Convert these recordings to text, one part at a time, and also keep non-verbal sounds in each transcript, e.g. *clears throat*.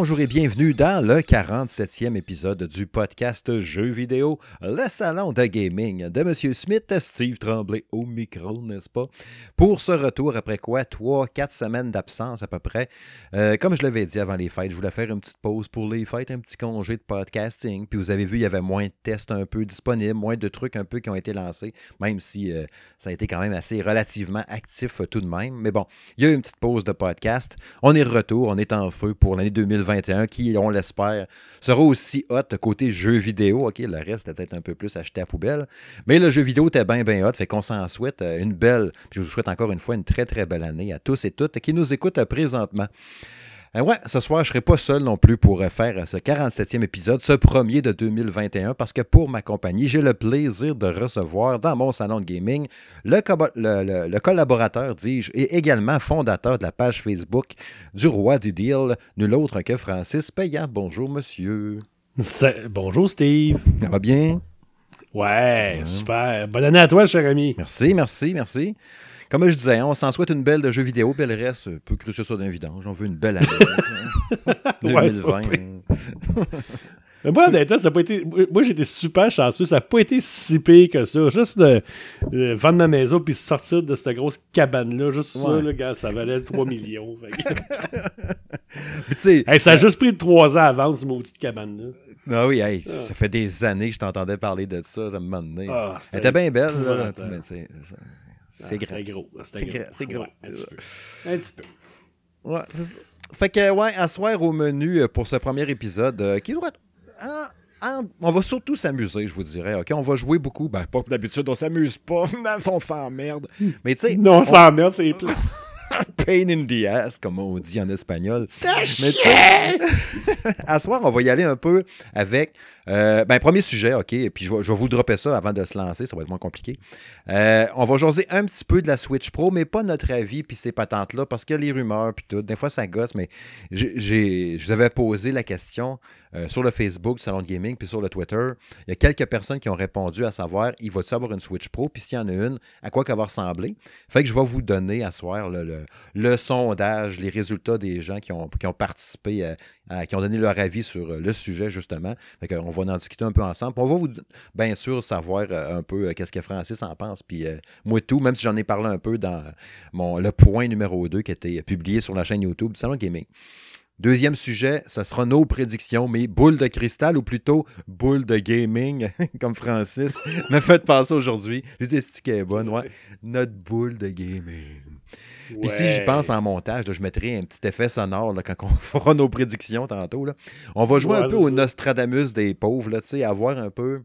Bonjour et bienvenue dans le 47e épisode du podcast Jeux vidéo, le salon de gaming de M. Smith, Steve Tremblay au micro, n'est-ce pas? Pour ce retour après quoi, 3-4 semaines d'absence à peu près. Euh, comme je l'avais dit avant les fêtes, je voulais faire une petite pause pour les fêtes, un petit congé de podcasting. Puis vous avez vu, il y avait moins de tests un peu disponibles, moins de trucs un peu qui ont été lancés, même si euh, ça a été quand même assez relativement actif tout de même. Mais bon, il y a eu une petite pause de podcast. On est de retour, on est en feu pour l'année 2020 2021 qui, on l'espère, sera aussi hot côté jeu vidéo. OK, le reste est peut-être un peu plus acheté à poubelle. Mais le jeu vidéo était bien, bien hot. Fait qu'on s'en souhaite euh, une belle, je vous souhaite encore une fois une très, très belle année à tous et toutes qui nous écoutent présentement. Euh, ouais, ce soir, je ne serai pas seul non plus pour faire ce 47e épisode, ce premier de 2021, parce que pour ma compagnie, j'ai le plaisir de recevoir dans mon salon de gaming le, le, collaborateur, dis-je, et également fondateur de la page Facebook du Roi du Deal, nul autre que Francis Payant. Bonjour, monsieur. Bonjour, Steve. Ça va bien? Ouais, super. Bonne année à toi, cher ami. Merci, merci, merci. Comme je disais, on s'en souhaite une belle de jeux vidéo, puis le reste peut crucher ça d'un vidange. On veut une belle année. 2020. *laughs* Mais moi, honnêtement, ça pas été. Moi, j'étais super chanceux. Ça n'a pas été si pire que ça. Juste de, vendre ma maison puis sortir de cette grosse cabane-là. Juste ça, là, gars, ça valait 3 millions. *laughs* ça a euh, juste pris 3 ans à vendre, cette maudite cabane-là. Ah oui, hey, ah. ça fait des années que je t'entendais parler de ça. Ça me. Ah, Elle était bien belle. Là, c'est c'est gros. C'est gros. un, petit peu. Ouais, c'est ça. Fait que, ouais, à soir au menu euh, pour ce premier épisode, euh, qui doit on va surtout s'amuser, je vous dirais. OK, on va jouer beaucoup. Ben, pas d'habitude, on s'amuse pas. *laughs* on s'emmerde. Mais tu sais. Non, on s'emmerde, c'est *laughs* plat. Pain in the ass, comme on dit en espagnol. C'est un *laughs* à soir, on va y aller un peu avec euh, ben, premier sujet, OK, puis je vais, vous dropper ça avant de se lancer, ça va être moins compliqué. Euh, on va jaser un petit peu de la Switch Pro, mais pas notre avis, puis ces patentes-là, parce qu'il y a les rumeurs, puis tout. Des fois, ça gosse, mais je vous avais posé la question euh, sur le Facebook Salon de Gaming, puis sur le Twitter. Il y a quelques personnes qui ont répondu à savoir, il va-tu avoir une Switch Pro, puis s'il y en a une, à quoi qu'elle va ressembler? Fait que je vais vous donner à soir le, sondage, les résultats des gens qui ont, qui ont participé, qui ont donné leur avis sur le sujet, justement. Fait qu'on en discuter un peu ensemble. on va vous, bien sûr, savoir euh, un peu euh, qu'est-ce que Francis en pense. Puis euh, moi, tout, même si j'en ai parlé un peu dans mon, le point numéro 2 qui a été publié sur la chaîne YouTube du Salon Gaming. Deuxième sujet, ce sera nos prédictions, mais boule de cristal ou plutôt boule de gaming, *laughs* comme Francis *laughs* m'a fait passer aujourd'hui. Je dis, c'est qui est bonne, ouais. *laughs* Notre boule de gaming. Puis si je pense en montage, je mettrai un petit effet sonore là, quand on *laughs* fera nos prédictions tantôt. Là. On va jouer un peu au Nostradamus des pauvres, là, à voir un peu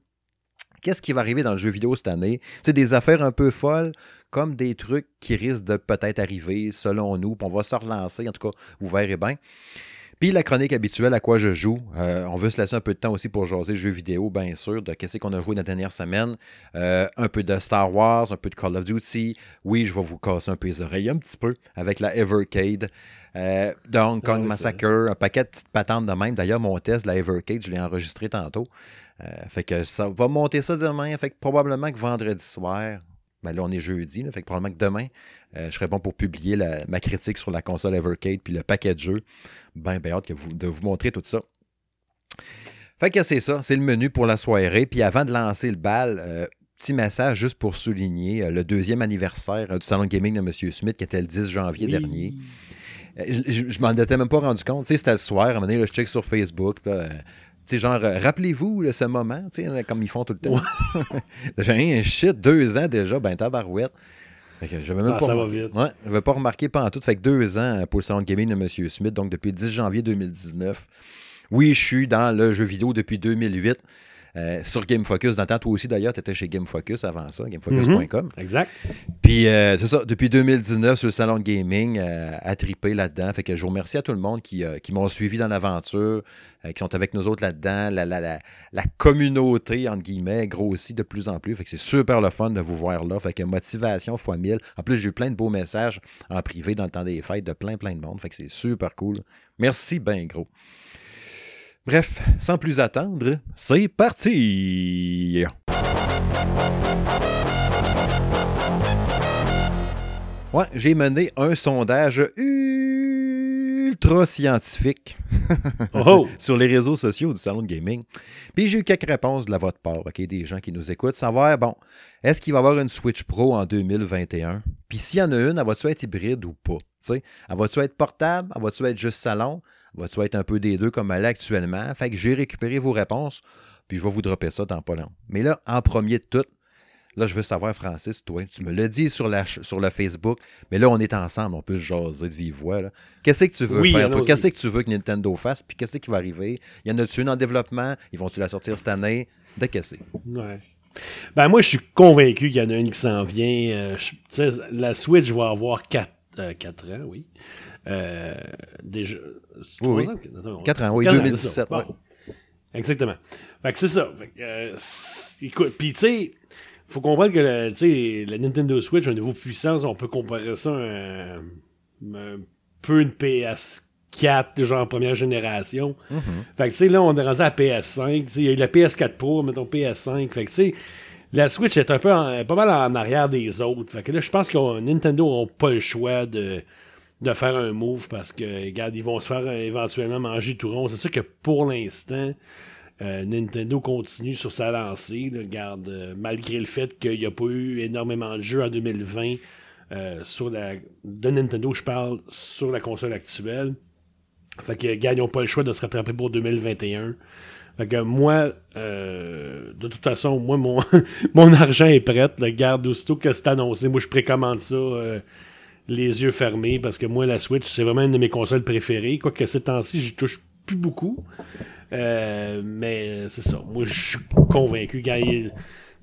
qu'est-ce qui va arriver dans le jeu vidéo cette année. C'est des affaires un peu folles, comme des trucs qui risquent de peut-être arriver selon nous. Puis on va se relancer, en tout cas, vous verrez bien. Puis la chronique habituelle à quoi je joue. Euh, on veut se laisser un peu de temps aussi pour jaser jeux vidéo, bien sûr, de qu'est-ce qu'on a joué la dernière semaine. Euh, un peu de Star Wars, un peu de Call of Duty. Oui, je vais vous casser un peu les oreilles un petit peu avec la Evercade. Euh, de Hong Kong Massacre, un paquet de petites patentes de même. D'ailleurs, mon test de la Evercade, je l'ai enregistré tantôt. fait que ça va monter ça demain. Fait que probablement que vendredi soir, ben là, on est jeudi, fait que probablement que demain, je serai bon pour publier ma critique sur la console Evercade puis le paquet de jeux bien, bien hâte de vous montrer tout ça. Fait que c'est ça, c'est le menu pour la soirée. Puis avant de lancer le bal, euh, petit message juste pour souligner euh, le deuxième anniversaire euh, du salon gaming de M. Smith qui était le 10 janvier dernier. Je, m'en étais même pas rendu compte. C'était le soir, à un moment donné, je check sur Facebook. sais, genre, rappelez-vous ce moment, comme ils font tout le temps. *laughs* J'ai un shit, deux ans déjà, ben tabarouette. Je ah, ça va vite. Ouais, je vais pas remarquer pendant tout. Fait que deux ans pour le salon de gaming de M. Smith, donc depuis le 10 janvier 2019. Oui, je suis dans le jeu vidéo depuis 2008. Euh, sur Game Focus. Dans le temps, toi aussi, d'ailleurs, tu étais chez Game Focus avant ça, gamefocus.com. Mhm. exact. Puis, euh, c'est ça, depuis 2019, sur le salon de gaming, euh, à triper là-dedans. Fait que je vous remercie à tout le monde qui, qui m'ont suivi dans l'aventure, qui sont avec nous autres là-dedans. La, la, la, la, communauté, entre guillemets, grossit de plus en plus. Fait que c'est super le fun de vous voir là. Fait que motivation fois 1000. En plus, j'ai eu plein de beaux messages en privé dans le temps des fêtes de plein, plein de monde. Fait que c'est super cool. Merci ben gros. Bref, sans plus attendre, c'est parti! Ouais, j'ai mené un sondage ultra scientifique *laughs* oh! sur les réseaux sociaux du salon de gaming. Puis j'ai eu quelques réponses de la votre part, OK, des gens qui nous écoutent, savoir, bon, est-ce qu'il va y avoir une Switch Pro en 2021? Puis s'il y en a une, elle va-tu être hybride ou pas? sais, elle va-tu être portable? Elle va-tu être juste salon? Va-tu être un peu des deux comme elle est actuellement? Fait que j'ai récupéré vos réponses, puis je vais vous dropper ça dans pas long. Mais là, en premier de tout, Là, je veux savoir, Francis, toi, tu me l'as dit sur, la, sur le Facebook, mais là, on est ensemble, on peut jaser de vive voix. Qu'est-ce que tu veux faire, toi? Qu'est-ce que tu veux que Nintendo fasse? Puis qu'est-ce qui va arriver? Il y en a-tu une en développement? Ils vont-tu la sortir cette année? De qu'est-ce Ouais. Ben, moi, je suis convaincu qu'il y en a une qui s'en vient. Euh, la Switch va avoir 4, euh, ans, oui. Euh, déjà. Oui, oui. 4 ans, oui, 2017. Exactement. Fait que c'est ça. Fait écoute, puis tu sais faut comprendre que la Nintendo Switch a un niveau puissance, on peut comparer ça à un, peu une PS4 genre première génération. Mm-hmm. Fait que tu sais, là, on est rendu à PS5. Il y a eu la PS4 Pro, mettons PS5. Fait que tu sais, la Switch est un peu pas mal en arrière des autres. Fait que là, je pense que Nintendo n'a pas le choix de, de faire un move parce que, regarde, ils vont se faire éventuellement manger tout rond. C'est sûr que pour l'instant, euh, Nintendo continue sur sa lancée, garde, euh, malgré le fait qu'il n'y a pas eu énormément de jeux en 2020 euh, sur la, de Nintendo, je parle, sur la console actuelle. Fait que, ils n'ont pas le choix de se rattraper pour 2021. Fait que moi, de toute façon, moi, mon, *laughs* mon argent est prêt. Le garde aussitôt que c'est annoncé, moi, je précommande ça les yeux fermés parce que moi, la Switch, c'est vraiment une de mes consoles préférées. Quoique ces temps-ci, j'y touche plus beaucoup. Euh, mais c'est ça. Moi, je suis convaincu. Quand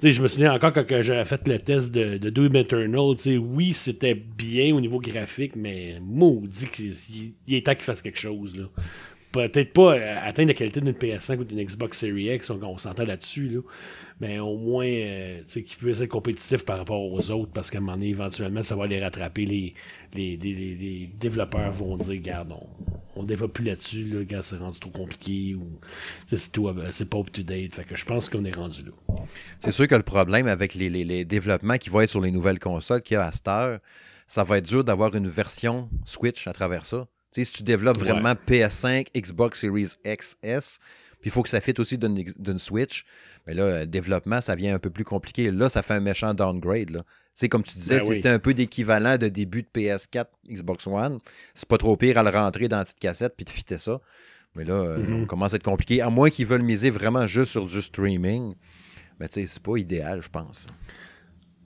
je me souviens encore quand j'avais fait le test de, de Doom Eternal. Oui, c'était bien au niveau graphique, mais maudit qu'il il est temps qu'il fasse quelque chose. Là peut-être pas euh, atteindre la qualité d'une PS5 ou d'une Xbox Series X, on, s'entend là-dessus, là. Mais au moins euh, qu'il puisse être compétitif par rapport aux autres, parce qu'à un moment donné, éventuellement, ça va les rattraper. Les, les, les, développeurs vont dire, regarde, on, ne développe plus là-dessus, là, regarde, c'est rendu trop compliqué, ou c'est tout, c'est pas up-to-date. Fait que je pense qu'on est rendu là. C'est sûr que le problème avec les, les, développements qui vont être sur les nouvelles consoles qu'il y a à cette heure, ça va être dur d'avoir une version Switch à travers ça si tu développes vraiment PS5, Xbox Series XS, puis il faut que ça fitte aussi d'une Switch, mais là, euh, développement, ça vient un peu plus compliqué. Là, ça fait un méchant downgrade. Là. sais, comme tu disais, ben si c'était un peu d'équivalent de début de PS4, Xbox One, c'est pas trop pire à le rentrer dans la petite cassette puis de fitter ça. Mais là, euh, mm-hmm. on commence à être compliqué. À moins qu'ils veulent miser vraiment juste sur du streaming. Mais tu sais, c'est pas idéal, je pense.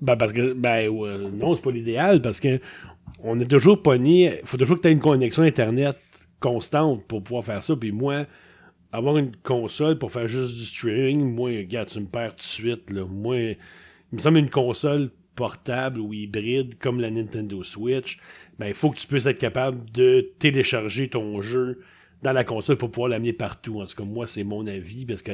Ben, parce que, ben, non, c'est pas l'idéal parce que on est toujours pogné. Il faut toujours que tu aies une connexion Internet constante pour pouvoir faire ça. Puis moi, avoir une console pour faire juste du streaming, moi, gars, tu me perds tout de suite. Là. Moi, il me semble une console portable ou hybride comme la Nintendo Switch, ben, il faut que tu puisses être capable de télécharger ton jeu dans la console pour pouvoir l'amener partout. En tout cas, moi, c'est mon avis parce que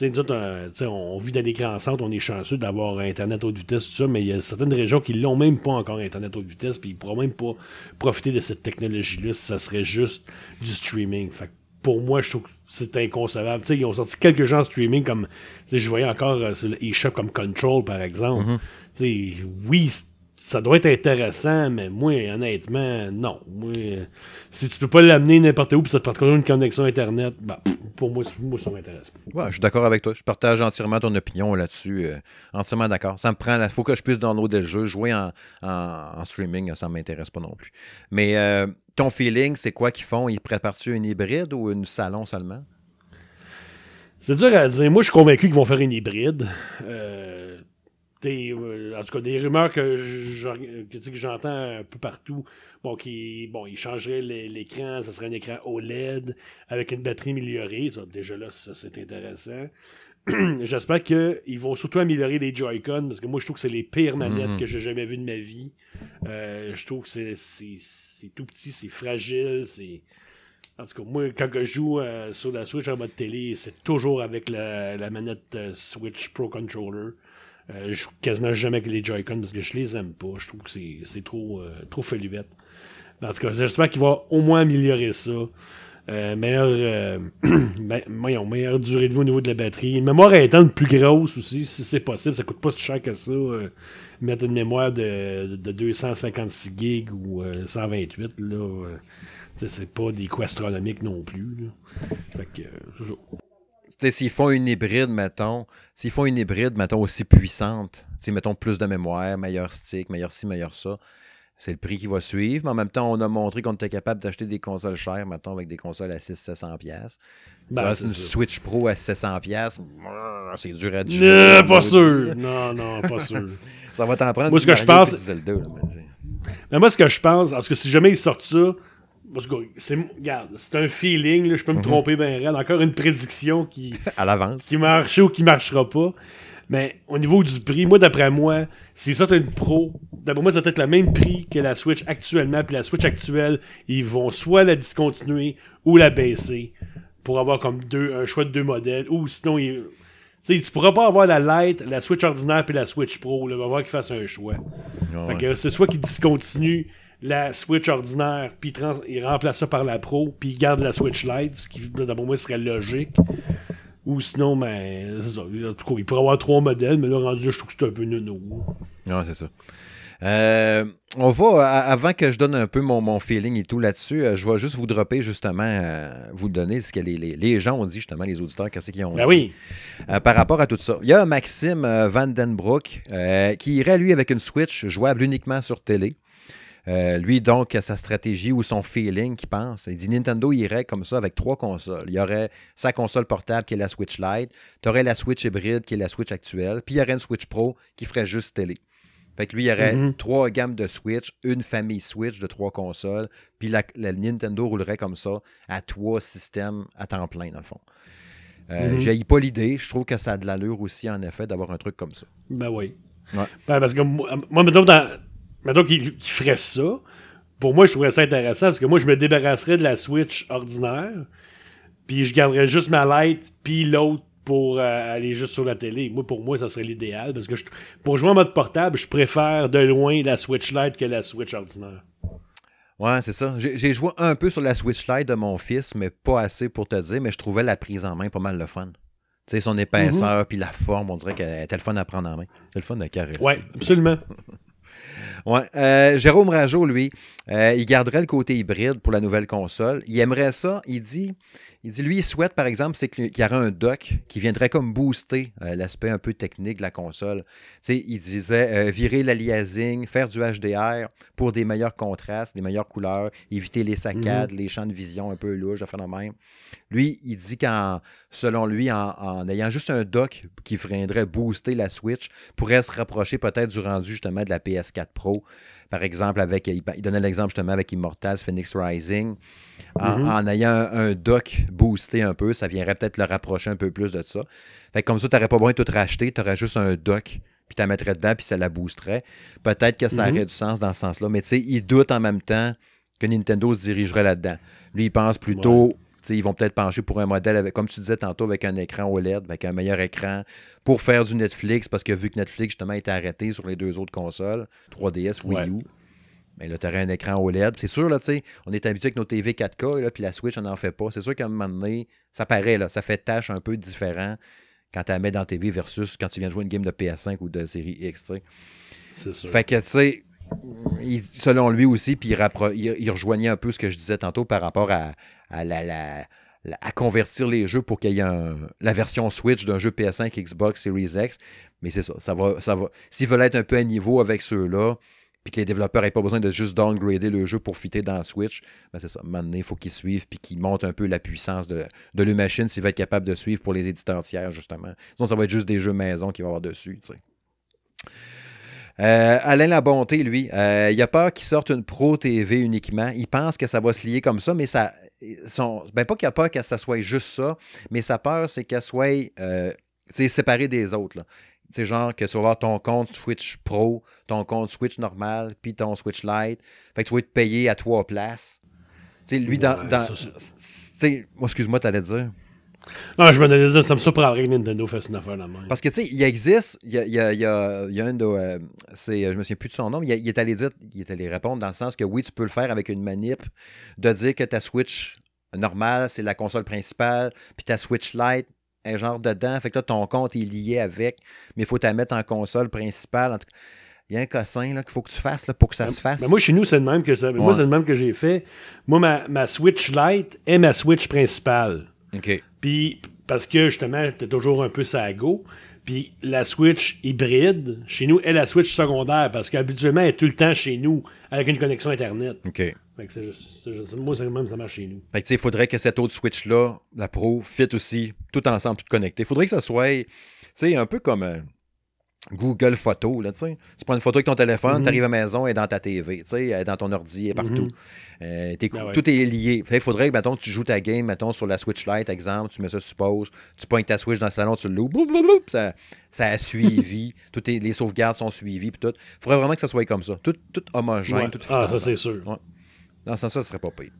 nous autres, euh, on, vit dans des grands on est chanceux d'avoir Internet haute vitesse, tout ça, mais il y a certaines régions qui l'ont même pas encore Internet haute vitesse, puis ils pourront même pas profiter de cette technologie-là si ça serait juste du streaming. Fait pour moi, je trouve que c'est inconcevable. ils ont sorti quelques gens en streaming comme, je voyais encore euh, sur eShop comme Control, par exemple. Mm-hmm. Oui, ça doit être intéressant, mais moi, honnêtement, non. Moi, si tu peux pas l'amener n'importe où, puis ça te prend une connexion Internet, bah, pour moi, moi ça m'intéresse Ouais, je suis d'accord avec toi. Je partage entièrement ton opinion là-dessus. Euh, entièrement d'accord. Ça me prend. Il faut que je puisse downloader le jeu. Jouer en, en, streaming, ça m'intéresse pas non plus. Mais euh, ton feeling, c'est quoi qu'ils font? Ils préparent-tu une hybride ou une salon seulement? C'est dur à dire. Moi, je suis convaincu qu'ils vont faire une hybride. Euh, euh, en tout cas, des rumeurs que j'entends un peu partout. Bon, qui, bon, ils changeraient l'écran, ça serait un écran OLED avec une batterie améliorée. déjà là, ça c'est intéressant. *clears throat* J'espère qu'ils vont surtout améliorer les Joy-Con parce que moi je trouve que c'est les pires manettes mm-hmm. que j'ai jamais vues de ma vie. Euh, je trouve que c'est tout petit, c'est fragile, c'est. En tout cas, moi, quand je joue euh, sur la Switch en mode télé, c'est toujours avec la, manette Switch Pro Controller. Euh, je joue quasiment jamais avec les Joy-Con parce que je les aime pas. Je trouve que c'est trop, euh, trop feluette. Parce que j'espère qu'il va au moins améliorer ça. euh, meilleure, *clears throat* ben, meilleure durée de vie au niveau de la batterie. Une mémoire interne plus grosse aussi, si c'est possible. Ça coûte pas si cher que ça. Mettre une mémoire de, de 256 gigs ou 128, là. c'est pas des coûts astronomiques non plus. Fait que, s'ils font une hybride, mettons, s'ils font une hybride, mettons, aussi puissante, mettons plus de mémoire, meilleur stick, meilleur ci, meilleur ça, c'est le prix qui va suivre. Mais en même temps, on a montré qu'on était capable d'acheter des consoles chères, mettons, avec des consoles à 600-700$. Ben, une Switch Pro à 700$, c'est dur à dire. pas sûr. Non, non, pas sûr. *laughs* ça va t'en prendre. Moi, ce que je pense. mais, moi, ce que je pense, parce que si jamais ils sortent ça, c'est c'est un feeling, je peux me mhm. tromper bien rien. Encore une prédiction qui. *laughs* à l'avance. Qui marche ou qui marchera pas. Mais au niveau du prix, moi, d'après moi, si ça, une pro, d'après moi, ça va être le même prix que la Switch actuellement. Puis la Switch actuelle, ils vont soit la discontinuer ou la baisser pour avoir comme deux, un choix de deux modèles. Ou sinon, ils, tu pourras pas avoir la Lite, la Switch ordinaire puis la Switch Pro. Il va falloir qu'ils fassent un choix. c'est soit qu'ils discontinuent la Switch ordinaire, puis il, remplace ça par la Pro, puis il garde la Switch Lite, ce qui, d'abord moi, serait logique. Ou sinon, ben, c'est ça. En tout cas, il pourrait avoir trois modèles, mais là, rendu, je trouve que c'est un peu nono. Non, c'est ça. Euh, on va, avant que je donne un peu mon, feeling et tout là-dessus, euh, je vais juste vous dropper justement, euh, vous donner ce que les, gens ont dit, justement, les auditeurs, qu'est-ce qu'ils ont ben dit. oui. par rapport à tout ça. Il y a Maxime Vandenbroek qui irait, lui, avec une Switch jouable uniquement sur télé. Euh, lui, donc, sa stratégie ou son feeling qu'il pense. Il dit Nintendo irait comme ça avec trois consoles. Il y aurait sa console portable qui est la Switch Lite, tu aurais la Switch hybride qui est la Switch actuelle, puis il y aurait une Switch Pro qui ferait juste télé. Fait que lui, il y aurait mm-hmm. trois gammes de Switch, une famille Switch de trois consoles, puis la, Nintendo roulerait comme ça à trois systèmes à temps plein, dans le fond. Euh, mm-hmm. J'ai pas l'idée. Je trouve que ça a de l'allure aussi, en effet, d'avoir un truc comme ça. Ben oui. Ben, parce que moi, moi dans, mettons qu'il ferait ça, pour moi, je trouverais ça intéressant parce que moi, je me débarrasserais de la Switch ordinaire, puis je garderais juste ma Lite, puis l'autre pour euh, aller juste sur la télé. Moi, pour moi, ça serait l'idéal parce que pour jouer en mode portable, je préfère de loin la Switch Lite que la Switch ordinaire. Ouais, c'est ça. J'ai joué un peu sur la Switch Lite de mon fils, mais pas assez pour te dire, mais je trouvais la prise en main pas mal le fun. Tu sais, son épaisseur, mhm. puis la forme, on dirait qu'elle était le fun à prendre en main. C'est le fun de caresser. Oui, absolument. *laughs* Ouais. Euh, Jérôme Rajo, lui, euh, il garderait le côté hybride pour la nouvelle console. Il aimerait ça. Il dit, il dit lui, il souhaite, par exemple, c'est qu'il y aurait un dock qui viendrait comme booster euh, l'aspect un peu technique de la console. il disait virer l'aliasing, faire du HDR pour des meilleurs contrastes, des meilleures couleurs, éviter les saccades, mhm. les champs de vision un peu louches, de phénomène. Lui, il dit qu'en, selon lui, en, ayant juste un dock qui viendrait booster la Switch, pourrait se rapprocher peut-être du rendu justement de la PS4 Pro. Par exemple, avec, il, donnait l'exemple justement avec Immortals Phoenix Rising. En, mm-hmm. ayant un, dock boosté un peu, ça viendrait peut-être le rapprocher un peu plus de ça. Fait comme ça, tu n'aurais pas besoin de tout racheter, tu aurais juste un dock puis tu la mettrais dedans, puis ça la boosterait. Peut-être que ça mm-hmm. aurait du sens dans ce sens-là, mais tu sais, il doute en même temps que Nintendo se dirigerait là-dedans. Lui, il pense plutôt ils vont peut-être pencher pour un modèle, avec, comme tu disais tantôt, avec un écran OLED, avec un meilleur écran, pour faire du Netflix, parce que vu que Netflix, justement, était arrêté sur les deux autres consoles, 3DS, Wii U, mais là, tu aurais un écran OLED. C'est sûr, là, tu sais, on est habitué avec nos TV 4K, là, puis la Switch, on n'en fait pas. C'est sûr qu'à un moment donné, ça paraît, là, ça fait tâche un peu différent quand tu la mets dans TV versus quand tu viens de jouer une game de PS5 ou de série X, tu sais. C'est sûr. Fait que, tu sais, selon lui aussi, puis il, rejoignait un peu ce que je disais tantôt par rapport à, à convertir les jeux pour qu'il y ait la version Switch d'un jeu PS5, Xbox, Series X. Mais c'est ça, ça va, ça va. S'ils veulent être un peu à niveau avec ceux-là, puis que les développeurs n'aient pas besoin de juste downgrader le jeu pour fitter dans Switch, ben c'est ça. Maintenant, il faut qu'ils suivent puis qu'ils montent un peu la puissance de, de leur machine s'ils veulent être capables de suivre pour les éditeurs tiers, justement. Sinon, ça va être juste des jeux maison qu'il va y avoir dessus, tu sais. Euh, Alain Labonté, lui, euh, il a peur qu'il sorte une Pro TV uniquement. Il pense que ça va se lier comme ça, mais ça. Son, ben pas qu'il a peur que ça soit juste ça, mais sa peur, c'est qu'elle soit euh, séparée des autres. C'est genre que tu vas avoir ton compte Switch Pro, ton compte Switch normal, puis ton Switch Lite. Fait que tu vas être payé à trois places. sais, lui, dans. dans excuse-moi, t'allais dire. Non, je me disais, ça me surprendrait que Nintendo fasse une affaire la même. Parce que, tu sais, il existe, il y a, y a, y a, y a un de. Euh, c'est, je me souviens plus de son nom, mais il, est allé dire, il est allé répondre dans le sens que oui, tu peux le faire avec une manip, de dire que ta Switch normale, c'est la console principale, puis ta Switch Lite est genre dedans. Fait que là, ton compte est lié avec, mais il faut la mettre en console principale. il y a un cossin qu'il faut que tu fasses là, pour que ça se fasse. Mais moi, chez nous, c'est le même que ça. Moi, c'est le même que j'ai fait. Moi, ma, ma, Switch Lite est ma Switch principale. OK. Puis, parce que justement, t'es toujours un peu ça go. Puis la Switch hybride, chez nous, est la Switch secondaire parce qu'habituellement, elle est tout le temps chez nous avec une connexion Internet. OK. Fait que juste, moi, c'est même ça marche chez nous. Fait que, il faudrait que cette autre Switch-là, la Pro, fit aussi, tout ensemble, tout connecté. Il faudrait que ça soit, tu sais, un peu comme. Google Photo. Là, tu prends une photo avec ton téléphone, mhm. tu arrives à la maison, elle est dans ta TV, elle est dans ton ordi, elle est partout. Mhm. Euh, ben tout est lié. Il faudrait que mettons, tu joues ta game mettons, sur la Switch Lite, exemple, tu mets ça suppose, tu pognes ta Switch dans le salon, tu l'ouvres, ça, ça a suivi, *laughs* toutes les sauvegardes sont suivies, puis tout. Il faudrait vraiment que ça soit comme ça. Tout, tout homogène, tout Ah, ça c'est sûr. Dans ce sens, ça serait pas pire.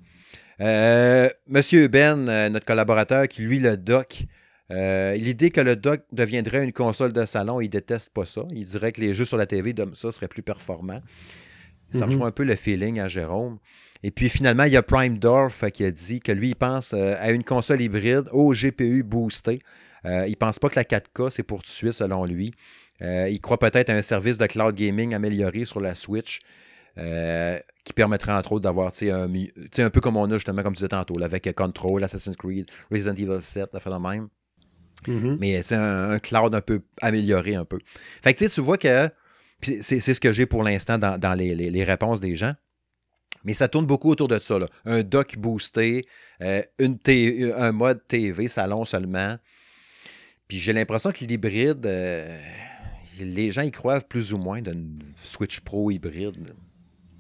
Euh, Monsieur Ben, euh, notre collaborateur, qui lui le doc euh, l'idée que le dock deviendrait une console de salon, il déteste pas ça. Il dirait que les jeux sur la TV, ça serait plus performant. Ça mm un peu le feeling à Jérôme. Et puis finalement, il y a Prime Dorf qui a dit que lui, il pense euh, à une console hybride au GPU boosté. Euh, il pense pas que la 4K, c'est pour suite, selon lui. il croit peut-être à un service de cloud gaming amélioré sur la Switch. qui permettrait entre autres d'avoir un, un peu comme on a justement, comme tu disais tantôt, avec Control, Assassin's Creed, Resident Evil 7, la fait de même. Mm-hmm. Mais c'est un, cloud un peu amélioré un peu. Fait que tu vois que c'est ce que j'ai pour l'instant dans, les, réponses des gens. Mais ça tourne beaucoup autour de ça. Un dock boosté, euh, une un mode TV salon seulement. Puis j'ai l'impression que l'hybride, euh, les gens y croient plus ou moins d'une Switch Pro hybride,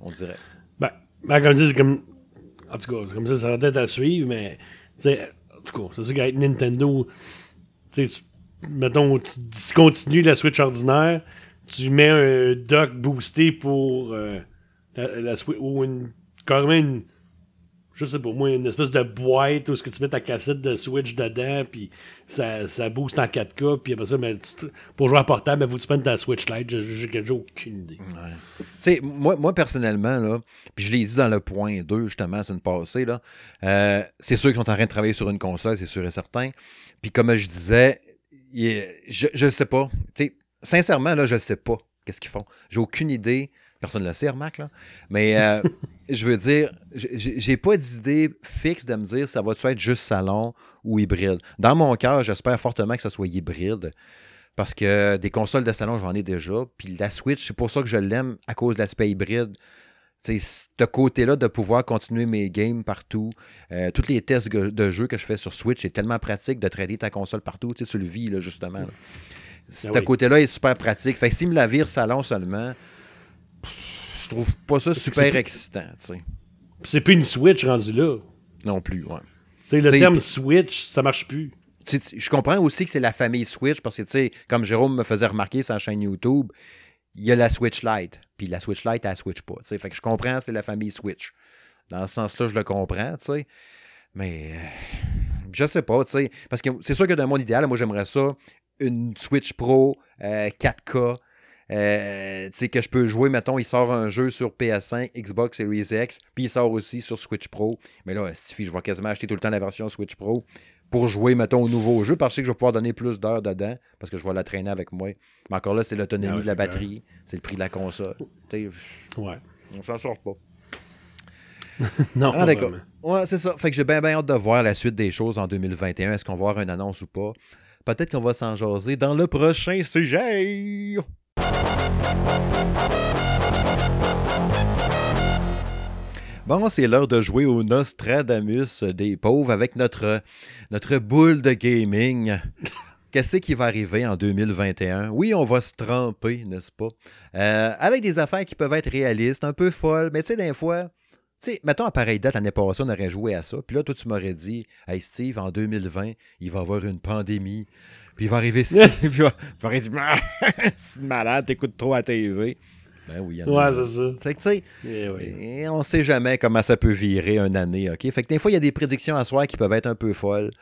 on dirait. Ben, ben comme je dis, comme. En tout cas, comme ça, ça va être à suivre, mais. En tout cas, c'est ça qu'avec Nintendo, tu, mettons, tu discontinues la Switch ordinaire, tu mets un dock boosté pour euh, la, Switch, ou une, carrément une, je sais pas moi, une espèce de boîte où ce que tu mets ta cassette de Switch dedans, puis ça, ça booste en 4K, puis après ça, mais pour jouer à portable, il faut que tu prennes ta Switch Lite. J'ai aucune idée. Tu sais, moi, moi, personnellement, là, puis je l'ai dit dans le point 2, justement, c'est une passée, là, euh, c'est sûr qu'ils sont en train de travailler sur une console, c'est sûr et certain. Puis comme je disais, je ne sais pas. sincèrement, là, je ne sais pas qu'est-ce qu'ils font. J'ai aucune idée. Personne ne le sait, remarque, là. Mais euh, *laughs* je veux dire, j'ai pas d'idée fixe de me dire ça va-tu être juste salon ou hybride. Dans mon cœur, j'espère fortement que ça soit hybride. Parce que des consoles de salon, j'en ai déjà. Puis la Switch, c'est pour ça que je l'aime à cause de l'aspect hybride ce côté-là de pouvoir continuer mes games partout. Euh, tous les tests de jeu que je fais sur Switch, c'est tellement pratique de traiter ta console partout. Tu, le vis, là, justement. Ce ah côté-là est super pratique. Fait que s'il me la vire salon seulement, je trouve pas ça super excitant. C'est plus une Switch rendue là. Non plus, ouais. le terme Switch, ça marche plus. je comprends aussi que c'est la famille Switch parce que, tu sais, comme Jérôme me faisait remarquer sur la chaîne YouTube, il y a la Switch Lite. Puis la Switch Lite, elle Switch pas. Fait que je comprends, c'est la famille Switch. Dans ce sens-là, je le comprends, tu sais. Mais euh, je sais pas, tu sais. Parce que c'est sûr que dans mon idéal, moi, j'aimerais ça, une Switch Pro 4K. Euh, tu sais, que je peux jouer, mettons, il sort un jeu sur PS5, Xbox Series X, puis il sort aussi sur Switch Pro. Mais là, je vais quasiment acheter tout le temps la version Switch Pro pour jouer, mettons, au nouveau jeu, parce que je vais pouvoir donner plus d'heures dedans, parce que je vais la traîner avec moi. Mais encore là, c'est l'autonomie ah de la batterie, c'est le prix de la console. ouais. On s'en sort pas. *laughs* non, ah, d'accord. Ouais, c'est ça. Fait que j'ai bien, bien hâte de voir la suite des choses en 2021. Est-ce qu'on va avoir une annonce ou pas? Peut-être qu'on va s'en jaser dans le prochain sujet. Bon, c'est l'heure de jouer au Nostradamus des pauvres avec notre, notre boule de gaming. *laughs* Qu'est-ce qui va arriver en 2021? Oui, on va se tremper, n'est-ce pas? Euh, avec des affaires qui peuvent être réalistes, un peu folles, mais tu sais, des fois, tu sais, mettons à pareille date, l'année passée, on aurait joué à ça. Puis là, toi, tu m'aurais dit, hey Steve, en 2020, il va y avoir une pandémie. Puis il va arriver *laughs* ici. puis il va, dire, *laughs* c'est malade, t'écoutes trop à TV. Ben oui, Ouais, c'est ça. Fait que, tu sais, eh on sait jamais comment ça peut virer une année, OK? Fait que des fois, il y a des prédictions à soir qui peuvent être un peu folles.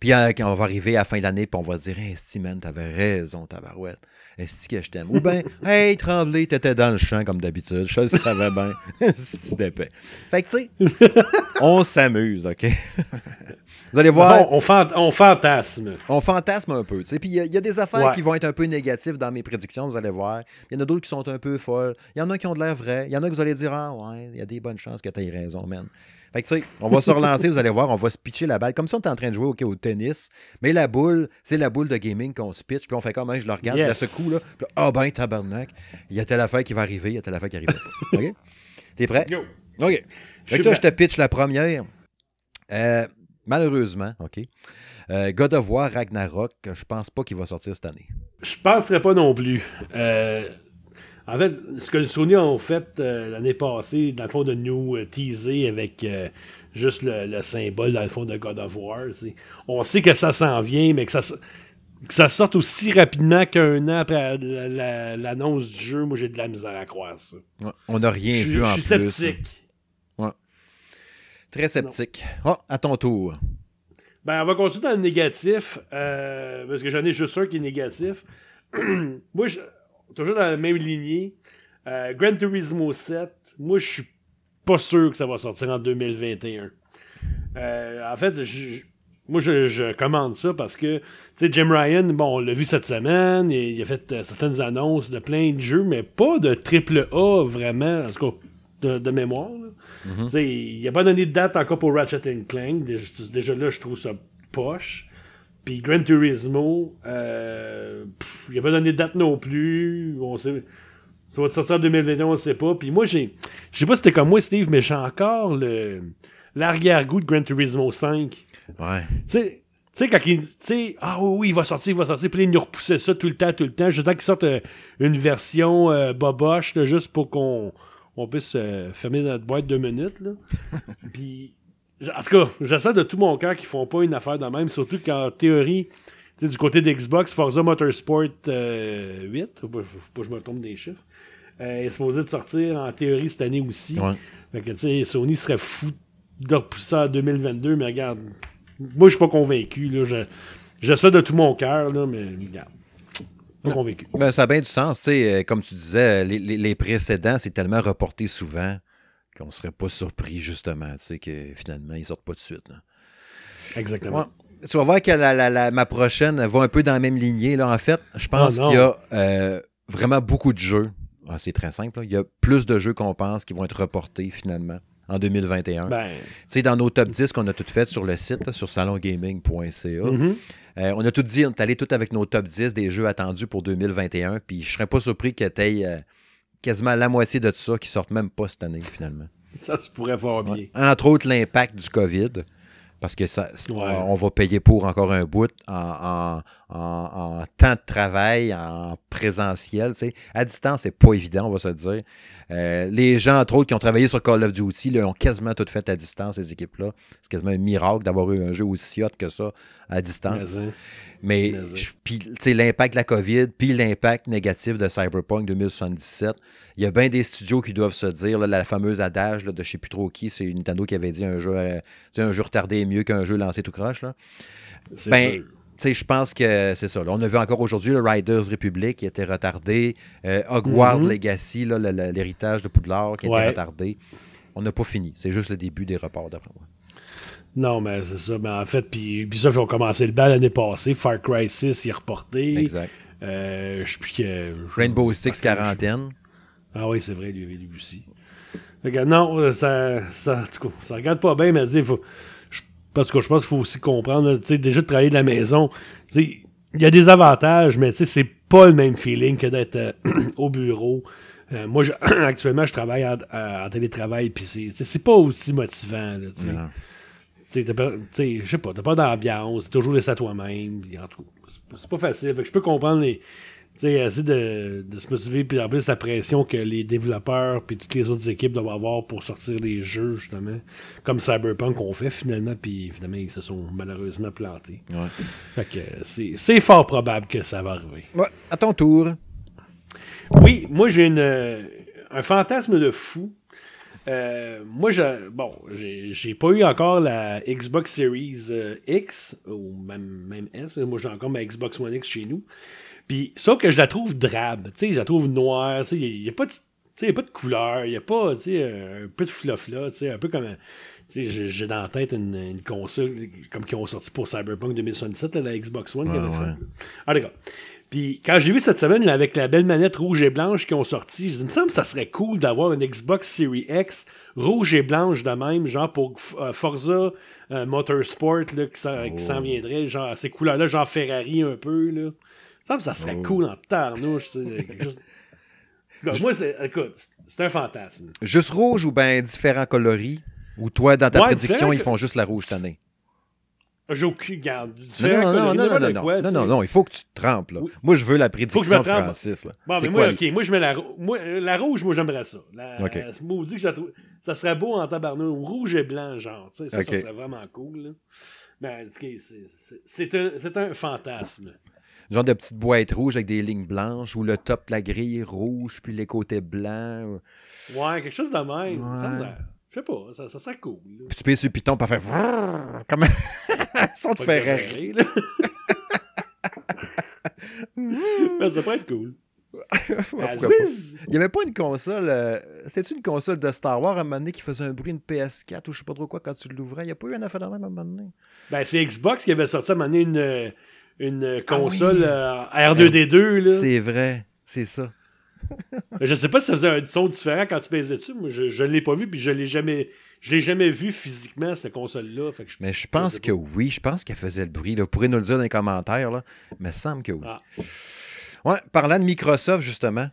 Puis euh, quand on va arriver à la fin de l'année, puis on va se dire Hey, Steven, t'avais raison, tabarouette. Est-ce que je t'aime? Ou bien, *laughs* Hey, Tremblay, t'étais dans le champ comme d'habitude. Je le savais bien. C'est d'épais. Fait que, tu sais, on s'amuse, OK? Vous allez voir. on, on, fantasme. On fantasme un peu. Puis il y, a des affaires qui vont être un peu négatives dans mes prédictions, vous allez voir. Il y en a d'autres qui sont un peu folles. Il y en a qui ont de l'air vrai. Il y en a que vous allez dire Ah, ouais, il y a des bonnes chances que tu aies raison, man. Fait que, tu sais, on va se relancer, vous allez voir, on va se pitcher la balle. Comme si on était en train de jouer au, au tennis. Mais la boule, c'est la boule de gaming qu'on se pitch. Puis on fait comme, hein, je le regarde, yes. je coup là. Ah, oh, ben, tabarnak. Il y a telle affaire qui va arriver, il y a telle affaire qui arrive pas. *laughs* OK? T'es prêt? OK. Fait que toi, je te pitch la première. Euh, malheureusement, OK. Euh, God of War Ragnarok, je pense pas qu'il va sortir cette année. Je penserais pas non plus. Euh, en fait, ce que Sony ont fait euh, l'année passée, dans le fond, de nous teaser avec juste le, symbole, dans le fond, de God of War, on sait que ça s'en vient, mais que ça, que ça sorte aussi rapidement qu'un an après l'annonce du jeu, moi j'ai de la misère à croire ça. on n'a rien vu en plus. Je suis sceptique. Très sceptique. Oh, à ton tour. Ben, on va continuer dans le négatif, parce que j'en ai juste un qui est négatif. *clears throat* moi, je toujours dans la même lignée. Euh, Gran Turismo 7, moi, je suis pas sûr que ça va sortir en 2021. Euh, en fait, moi, je, commande ça parce que, tu sais, Jim Ryan, bon, on l'a vu cette semaine, il, a fait euh, certaines annonces de plein de jeux, mais pas de triple A vraiment, en tout cas, de, mémoire. Tu sais, il a pas donné de date encore pour Ratchet Clank. Déjà, déjà là, je trouve ça poche. Puis Gran Turismo, euh, il n'a pas donné de date non plus. On sait, ça va sortir en 2021, on ne sait pas. Puis moi, j'ai. Je sais pas si c'était comme moi, Steve, mais j'ai encore le l'arrière-goût de Gran Turismo 5. Ouais. Tu sais. Tu sais, quand il. Tu sais, ah oui, oui, il va sortir, il va sortir. Puis il nous repoussait ça tout le temps, tout le temps. J'attends qu'il sorte euh, une version euh, boboche, juste pour qu'on on puisse euh, fermer notre boîte deux minutes. Là. *laughs* Puis en tout cas, j'espère de tout mon cœur qu'ils font pas une affaire de même, surtout qu'en théorie, du côté d'Xbox, Forza Motorsport 8, euh, faut pas, que je me trompe des chiffres, euh, est supposé de sortir en théorie cette année aussi. Fait que, tu sais, Sony serait fou de repousser en 2022, mais regarde, moi, je suis pas convaincu. Là, j'espère de tout mon cœur, mais regarde. Pas convaincu. Ben, ça a bien du sens. tu sais, euh, Comme tu disais, les, les précédents, c'est tellement reporté souvent qu'on ne serait pas surpris, justement, tu sais, que finalement, ils sortent pas de suite. Exactement. tu vas voir que ma prochaine va un peu dans la même lignée. Là. En fait, je pense oh qu'il y a euh, vraiment beaucoup de jeux. Ah, c'est très simple. Il y a plus de jeux qu'on pense qui vont être reportés finalement en 2021. Ben... Tu sais, dans nos top 10 qu'on a toutes faites sur le site, sur salongaming.ca, mm-hmm. euh, on a tout dit, on est allé tout avec nos top 10 des jeux attendus pour 2021. Puis je serais pas surpris que tu aies quasiment la moitié de tout ça qui sortent même pas cette année, finalement. *laughs* ça se pourrait faire bien. Entre autres, l'impact du COVID. Parce que ça, on va payer pour encore un bout en, temps de travail, en présentiel. À distance, c'est pas évident, on va se dire. Euh, les gens, entre autres, qui ont travaillé sur Call of Duty, là, ont quasiment tout fait à distance, ces équipes-là. C'est quasiment un miracle d'avoir eu un jeu aussi hot que ça à distance. Mais, puis, l'impact de la COVID, puis l'impact négatif de Cyberpunk 2077, il y a bien des studios qui doivent se dire, la fameuse adage de je sais plus trop qui, c'est Nintendo qui avait dit un jeu, euh, un jeu retardé est mieux qu'un jeu lancé tout croche. Là. Ben, je pense que c'est ça. on a vu encore aujourd'hui le Riders Republic qui était retardé, euh, Hogwarts mm-hmm. Legacy, l'héritage de Poudlard qui a été retardé. On n'a pas fini. C'est juste le début des reports, d'après moi. Non, mais c'est ça. Mais en fait, puis Ubisoft ont commencé le bal l'année passée. Far Cry 6 est reporté. Exact. Euh, je que. Rainbow Six quarantaine. Ah oui, c'est vrai, lui, lui aussi. non, euh, ça, ça, ça regarde pas bien, mais il faut. parce que je pense qu'il faut aussi comprendre, déjà de travailler de la maison, il y a des avantages, mais c'est pas le même feeling que d'être euh, *clears throat* au bureau. Euh, moi, *clears throat* actuellement, je travaille en, télétravail, puis c'est pas aussi motivant. Là, je sais pas, t'as pas d'ambiance, toujours laissé à toi-même. C'est pas facile. je peux comprendre les. essayer de, de se motiver puis en plus la pression que les développeurs puis toutes les autres équipes doivent avoir pour sortir des jeux, justement. Comme Cyberpunk qu'on fait finalement, puis finalement, ils se sont malheureusement plantés. Fait que c'est fort probable que ça va arriver. à ton tour. Oui, moi j'ai une un fantasme de fou. Euh, moi, je, bon, j'ai pas eu encore la Xbox Series euh, X, ou même, même S. Moi, j'ai encore ma Xbox One X chez nous. Puis, sauf que je la trouve drabe. Tu sais, je la trouve noire. Tu sais, il n'y a, pas de. pas de couleur, il n'y a pas un peu de fluff là, un peu comme j'ai dans la tête une, console comme qui ont sorti pour Cyberpunk 2077, la Xbox One qui avait fait. Ah d'accord. Puis quand j'ai vu cette semaine avec la belle manette rouge et blanche qui ont sorti, je me il me semble que ça serait cool d'avoir une Xbox Series X rouge et blanche de même, genre pour euh, Forza euh, Motorsport là, qui s'en oh. viendrait, genre ces couleurs-là, genre Ferrari un peu. Là. Me ça serait oh. cool en tarnouche. *laughs* Moi, c'est, écoute, c'est un fantasme. Juste rouge ou bien différents coloris? Ou toi, dans ta prédiction, ils font juste la rouge année? J'ai aucune garde. Non, non, non, non, non, non, non, non, non, il faut que tu te trempes. Là. Moi, je veux la prédiction faut que je me de Francis. Là. Bon, mais moi, OK, moi, je mets la, moi, la rouge, moi, j'aimerais ça. La, que. Ça serait beau en tabarnou, rouge et blanc, genre. Ça, okay. serait vraiment cool. Mais ben, c'est un, un fantasme. Genre de petite boîte rouge avec des lignes blanches, ou le top de la grille rouge, puis les côtés blancs. Ouais, quelque chose de même. Je sais pas, ça, ça serait cool. Puis tu peux sur Python pour faire comme *laughs* son de Ferrari. *laughs* ça pourrait être cool. *laughs* Il n'y avait pas une console. Euh, C'était-tu une console de Star Wars à un moment donné qui faisait un bruit, une PS4 ou je sais pas trop quoi quand tu l'ouvrais? Il n'y a pas eu un affaire de même à un moment donné? Ben, c'est Xbox qui avait sorti à un moment donné une, une console ah R2D2. C'est vrai, c'est ça *laughs* je sais pas si ça faisait un son différent quand tu pesais dessus. Moi, je, ne l'ai pas vu, puis je l'ai jamais. Je l'ai jamais vu physiquement, cette console-là. Mais je pense que oui, je pense qu'elle faisait le bruit. Vous pourrez nous le dire dans les commentaires, là. mais il semble que oui. Ah. Ouais, parlant de Microsoft, justement.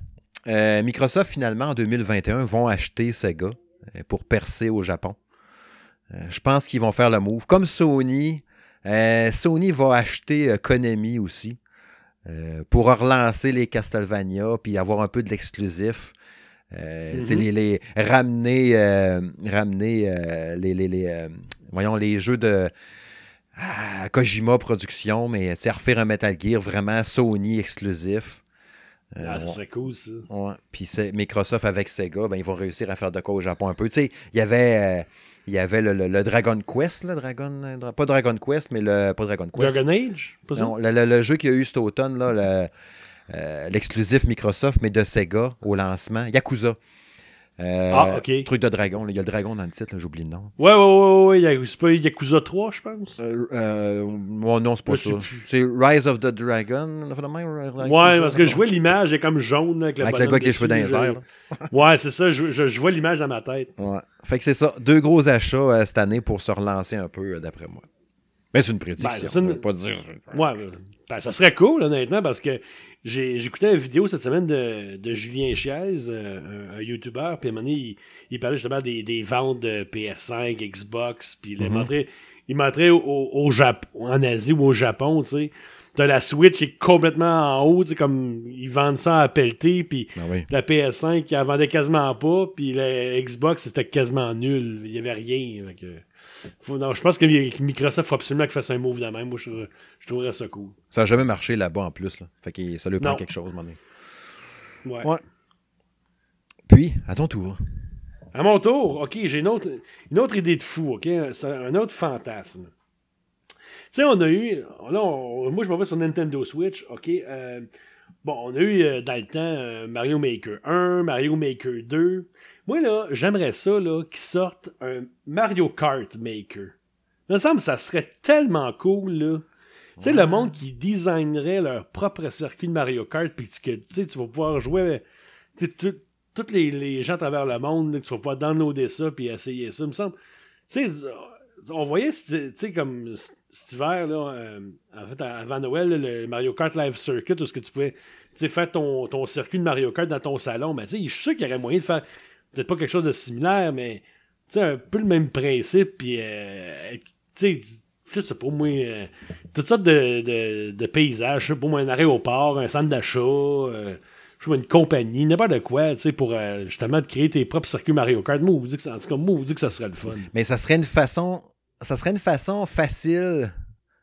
Euh, Microsoft, finalement, en 2021, vont acheter Sega euh, pour percer au Japon. Euh, je pense qu'ils vont faire le move. Comme Sony, Sony va acheter Konami aussi. Euh, pour relancer les Castlevania puis avoir un peu de l'exclusif. Euh, mhm. les, les, ramener, euh, ramener les, les, voyons, les jeux de ah, Kojima Production, mais refaire un Metal Gear vraiment Sony exclusif. ah, ça serait cool, ça. Ouais. Puis Microsoft avec Sega, ben, ils vont réussir à faire de quoi au Japon un peu. Tu sais, il y avait il y avait le, Dragon Quest, là, Dragon, pas Dragon Quest, mais le. Pas Dragon Quest. Dragon Age Non, le, jeu qu'il y a eu cet automne, là, euh, l'exclusif Microsoft, mais de Sega au lancement. Yakuza. Euh, ah, ok. Truc de dragon. Il y a le dragon dans le titre, j'oublie le nom. Ouais, ouais, ouais, ouais. C'est pas Yakuza 3, je pense? Euh, euh non, c'est pas ça. C'est Rise of the Dragon. Ouais, parce que je vois l'image, elle est comme jaune avec le Avec le gars avec les cheveux dans les airs. ouais, c'est ça. Je, je, vois l'image dans ma tête. Ouais. Fait que c'est ça. Deux gros achats euh, cette année pour se relancer un peu, d'après moi. Mais c'est une prédiction. Ben, une... pas dire. Ouais, ben, ça serait cool, honnêtement, parce que j'ai écouté une vidéo cette semaine de, de Julien Chiez, euh, un, YouTuber, puis à un moment donné, il, parlait justement des, des, ventes de PS5, Xbox, puis il montrait, il montrait au, au, Japon, en Asie ou au Japon, tu sais. T'as la Switch qui est complètement en haut, tu sais, comme ils vendent ça à pelleter, puis ben la PS5, elle vendait quasiment pas, puis la Xbox, c'était quasiment nul. Il y avait rien. Je pense que Microsoft faut absolument qu'il fasse un move de même. Moi, je, je trouverais ça cool. Ça n'a jamais marché là-bas en plus. Là. Fait que ça lui prend quelque chose, mon ouais. ouais. Puis, à ton tour. À mon tour, ok, j'ai une autre, une autre idée de fou, ok? Un autre fantasme. Tu sais, on a eu. Là, moi, je m'en vais sur Nintendo Switch, ok? Euh, bon, on a eu euh, dans le temps euh, Mario Maker 1, Mario Maker 2. Moi, là, j'aimerais ça, là, qu'ils sortent un Mario Kart Maker. Il me semble que ça serait tellement cool, là. Tu sais, le monde qui designerait leur propre circuit de Mario Kart, puis que tu vas pouvoir jouer. Tous les, gens à travers le monde, que tu vas pouvoir downloader ça, puis essayer ça, il me semble. Tu sais, on voyait, tu sais, comme cet hiver, là, euh, en fait, avant Noël, le Mario Kart Live Circuit, où ce que tu pouvais faire ton, ton circuit de Mario Kart dans ton salon. Mais tu sais, je suis sûr qu'il y aurait moyen de faire peut-être pas quelque chose de similaire, mais tu un peu le même principe, puis euh, tu sais, je sais pas moi, euh, toutes sortes de, de, paysages, je sais pas moi, un aéroport, un centre d'achat, euh, je sais une compagnie, n'importe quoi, tu sais, pour euh, justement créer tes propres circuits Mario Kart. Moi, vous dit que en tout cas, moi, vous dit que ça serait le fun. Mais ça serait une façon, ça serait une façon facile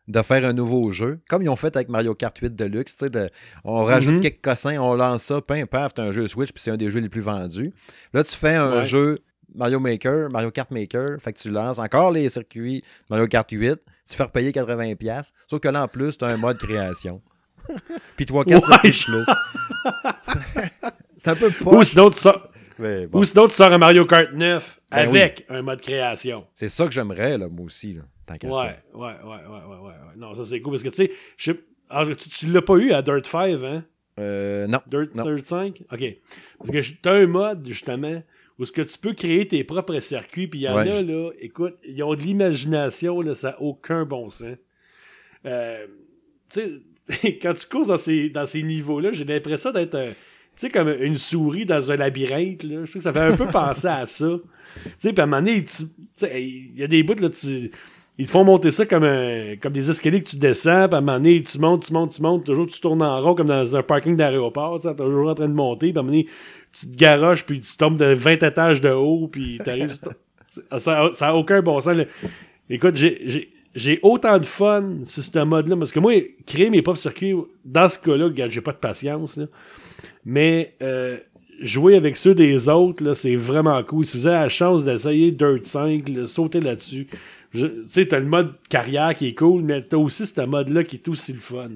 de faire un nouveau jeu, comme ils ont fait avec Mario Kart 8 Deluxe. Tu sais, on rajoute mm-hmm. quelques cossins, on lance ça, paf, paf, t'as un jeu Switch, puis c'est un des jeux les plus vendus. Là, tu fais un jeu Mario Maker, Mario Kart Maker. Fait que tu lances encore les circuits Mario Kart 8. Tu fais repayer 80$. Sauf que là, en plus, tu as un mode création. *laughs* Puis 3-4 Ouais, circuits plus. *laughs* C'est un peu Ou poche. sinon, tu sors, bon. ou sinon, tu sors un Mario Kart 9 Ben avec un mode création. C'est ça que j'aimerais, là, moi aussi. Là, tant Ouais, ça. ouais, ouais, ouais, ouais, ouais. Non, ça c'est cool parce que tu sais, alors, tu, tu l'as pas eu à Dirt 5, hein? Euh, non. Dirt, Non. Dirt 5? OK. Parce que tu as un mode, justement, où ce que tu peux créer tes propres circuits, puis il y en Ouais, a, là, écoute, ils ont de l'imagination, là, ça n'a aucun bon sens. Euh, tu sais, *laughs* quand tu cours dans ces, dans ces niveaux-là, j'ai l'impression d'être, euh, tu sais, comme une souris dans un labyrinthe, là. Je trouve que ça fait un peu penser à ça. *laughs* Tu sais, puis à un moment donné, tu tu sais, il y a des bouts, là, tu... Ils te font monter ça comme, un, comme des escaliers que tu descends, puis à un moment donné, tu montes, tu montes, tu montes, toujours tu tournes en rond comme dans un parking d'aéroport, tu toujours en train de monter, puis à un moment donné, tu te garoches, puis tu tombes de 20 étages de haut, puis t'arrives... *laughs* ça, ça, ça a aucun bon sens. là. Écoute, j'ai- autant de fun sur ce mode-là, parce que moi, créer mes propres circuits, dans ce cas-là, regarde, j'ai pas de patience, là. mais euh, jouer avec ceux des autres, là, c'est vraiment cool. Si vous avez la chance d'essayer Dirt 5, là, sautez là-dessus. Tu sais, t'as le mode carrière qui est cool, mais t'as aussi ce mode-là qui est aussi le fun.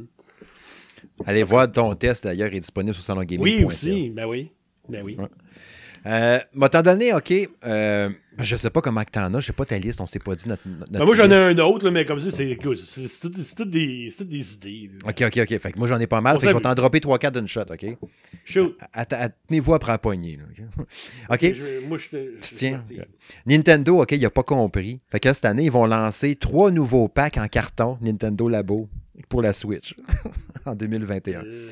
Allez voir ton test, d'ailleurs, il est disponible sur salongaming.ca. Oui, aussi. Ben oui. Ben oui. Ouais. Euh, m'a t'en donné, OK. Euh, je sais pas comment que t'en as. Je sais pas ta liste. On s'est pas dit notre. notre Ben moi, j'en ai un autre, là, mais comme ça, c'est toutes des, idées. là. OK, OK, OK. Fait que moi, j'en ai pas mal. On Fait que je vais t'en dropper 3-4 d'une shot, OK? Shoot. Tenez-vous après la poignée. *laughs* OK? Je- moi, je te. Tu tiens. Nintendo, OK, il a pas compris. Fait que cette année, ils vont lancer trois nouveaux packs en carton Nintendo Labo pour la Switch *laughs* en 2021. Euh,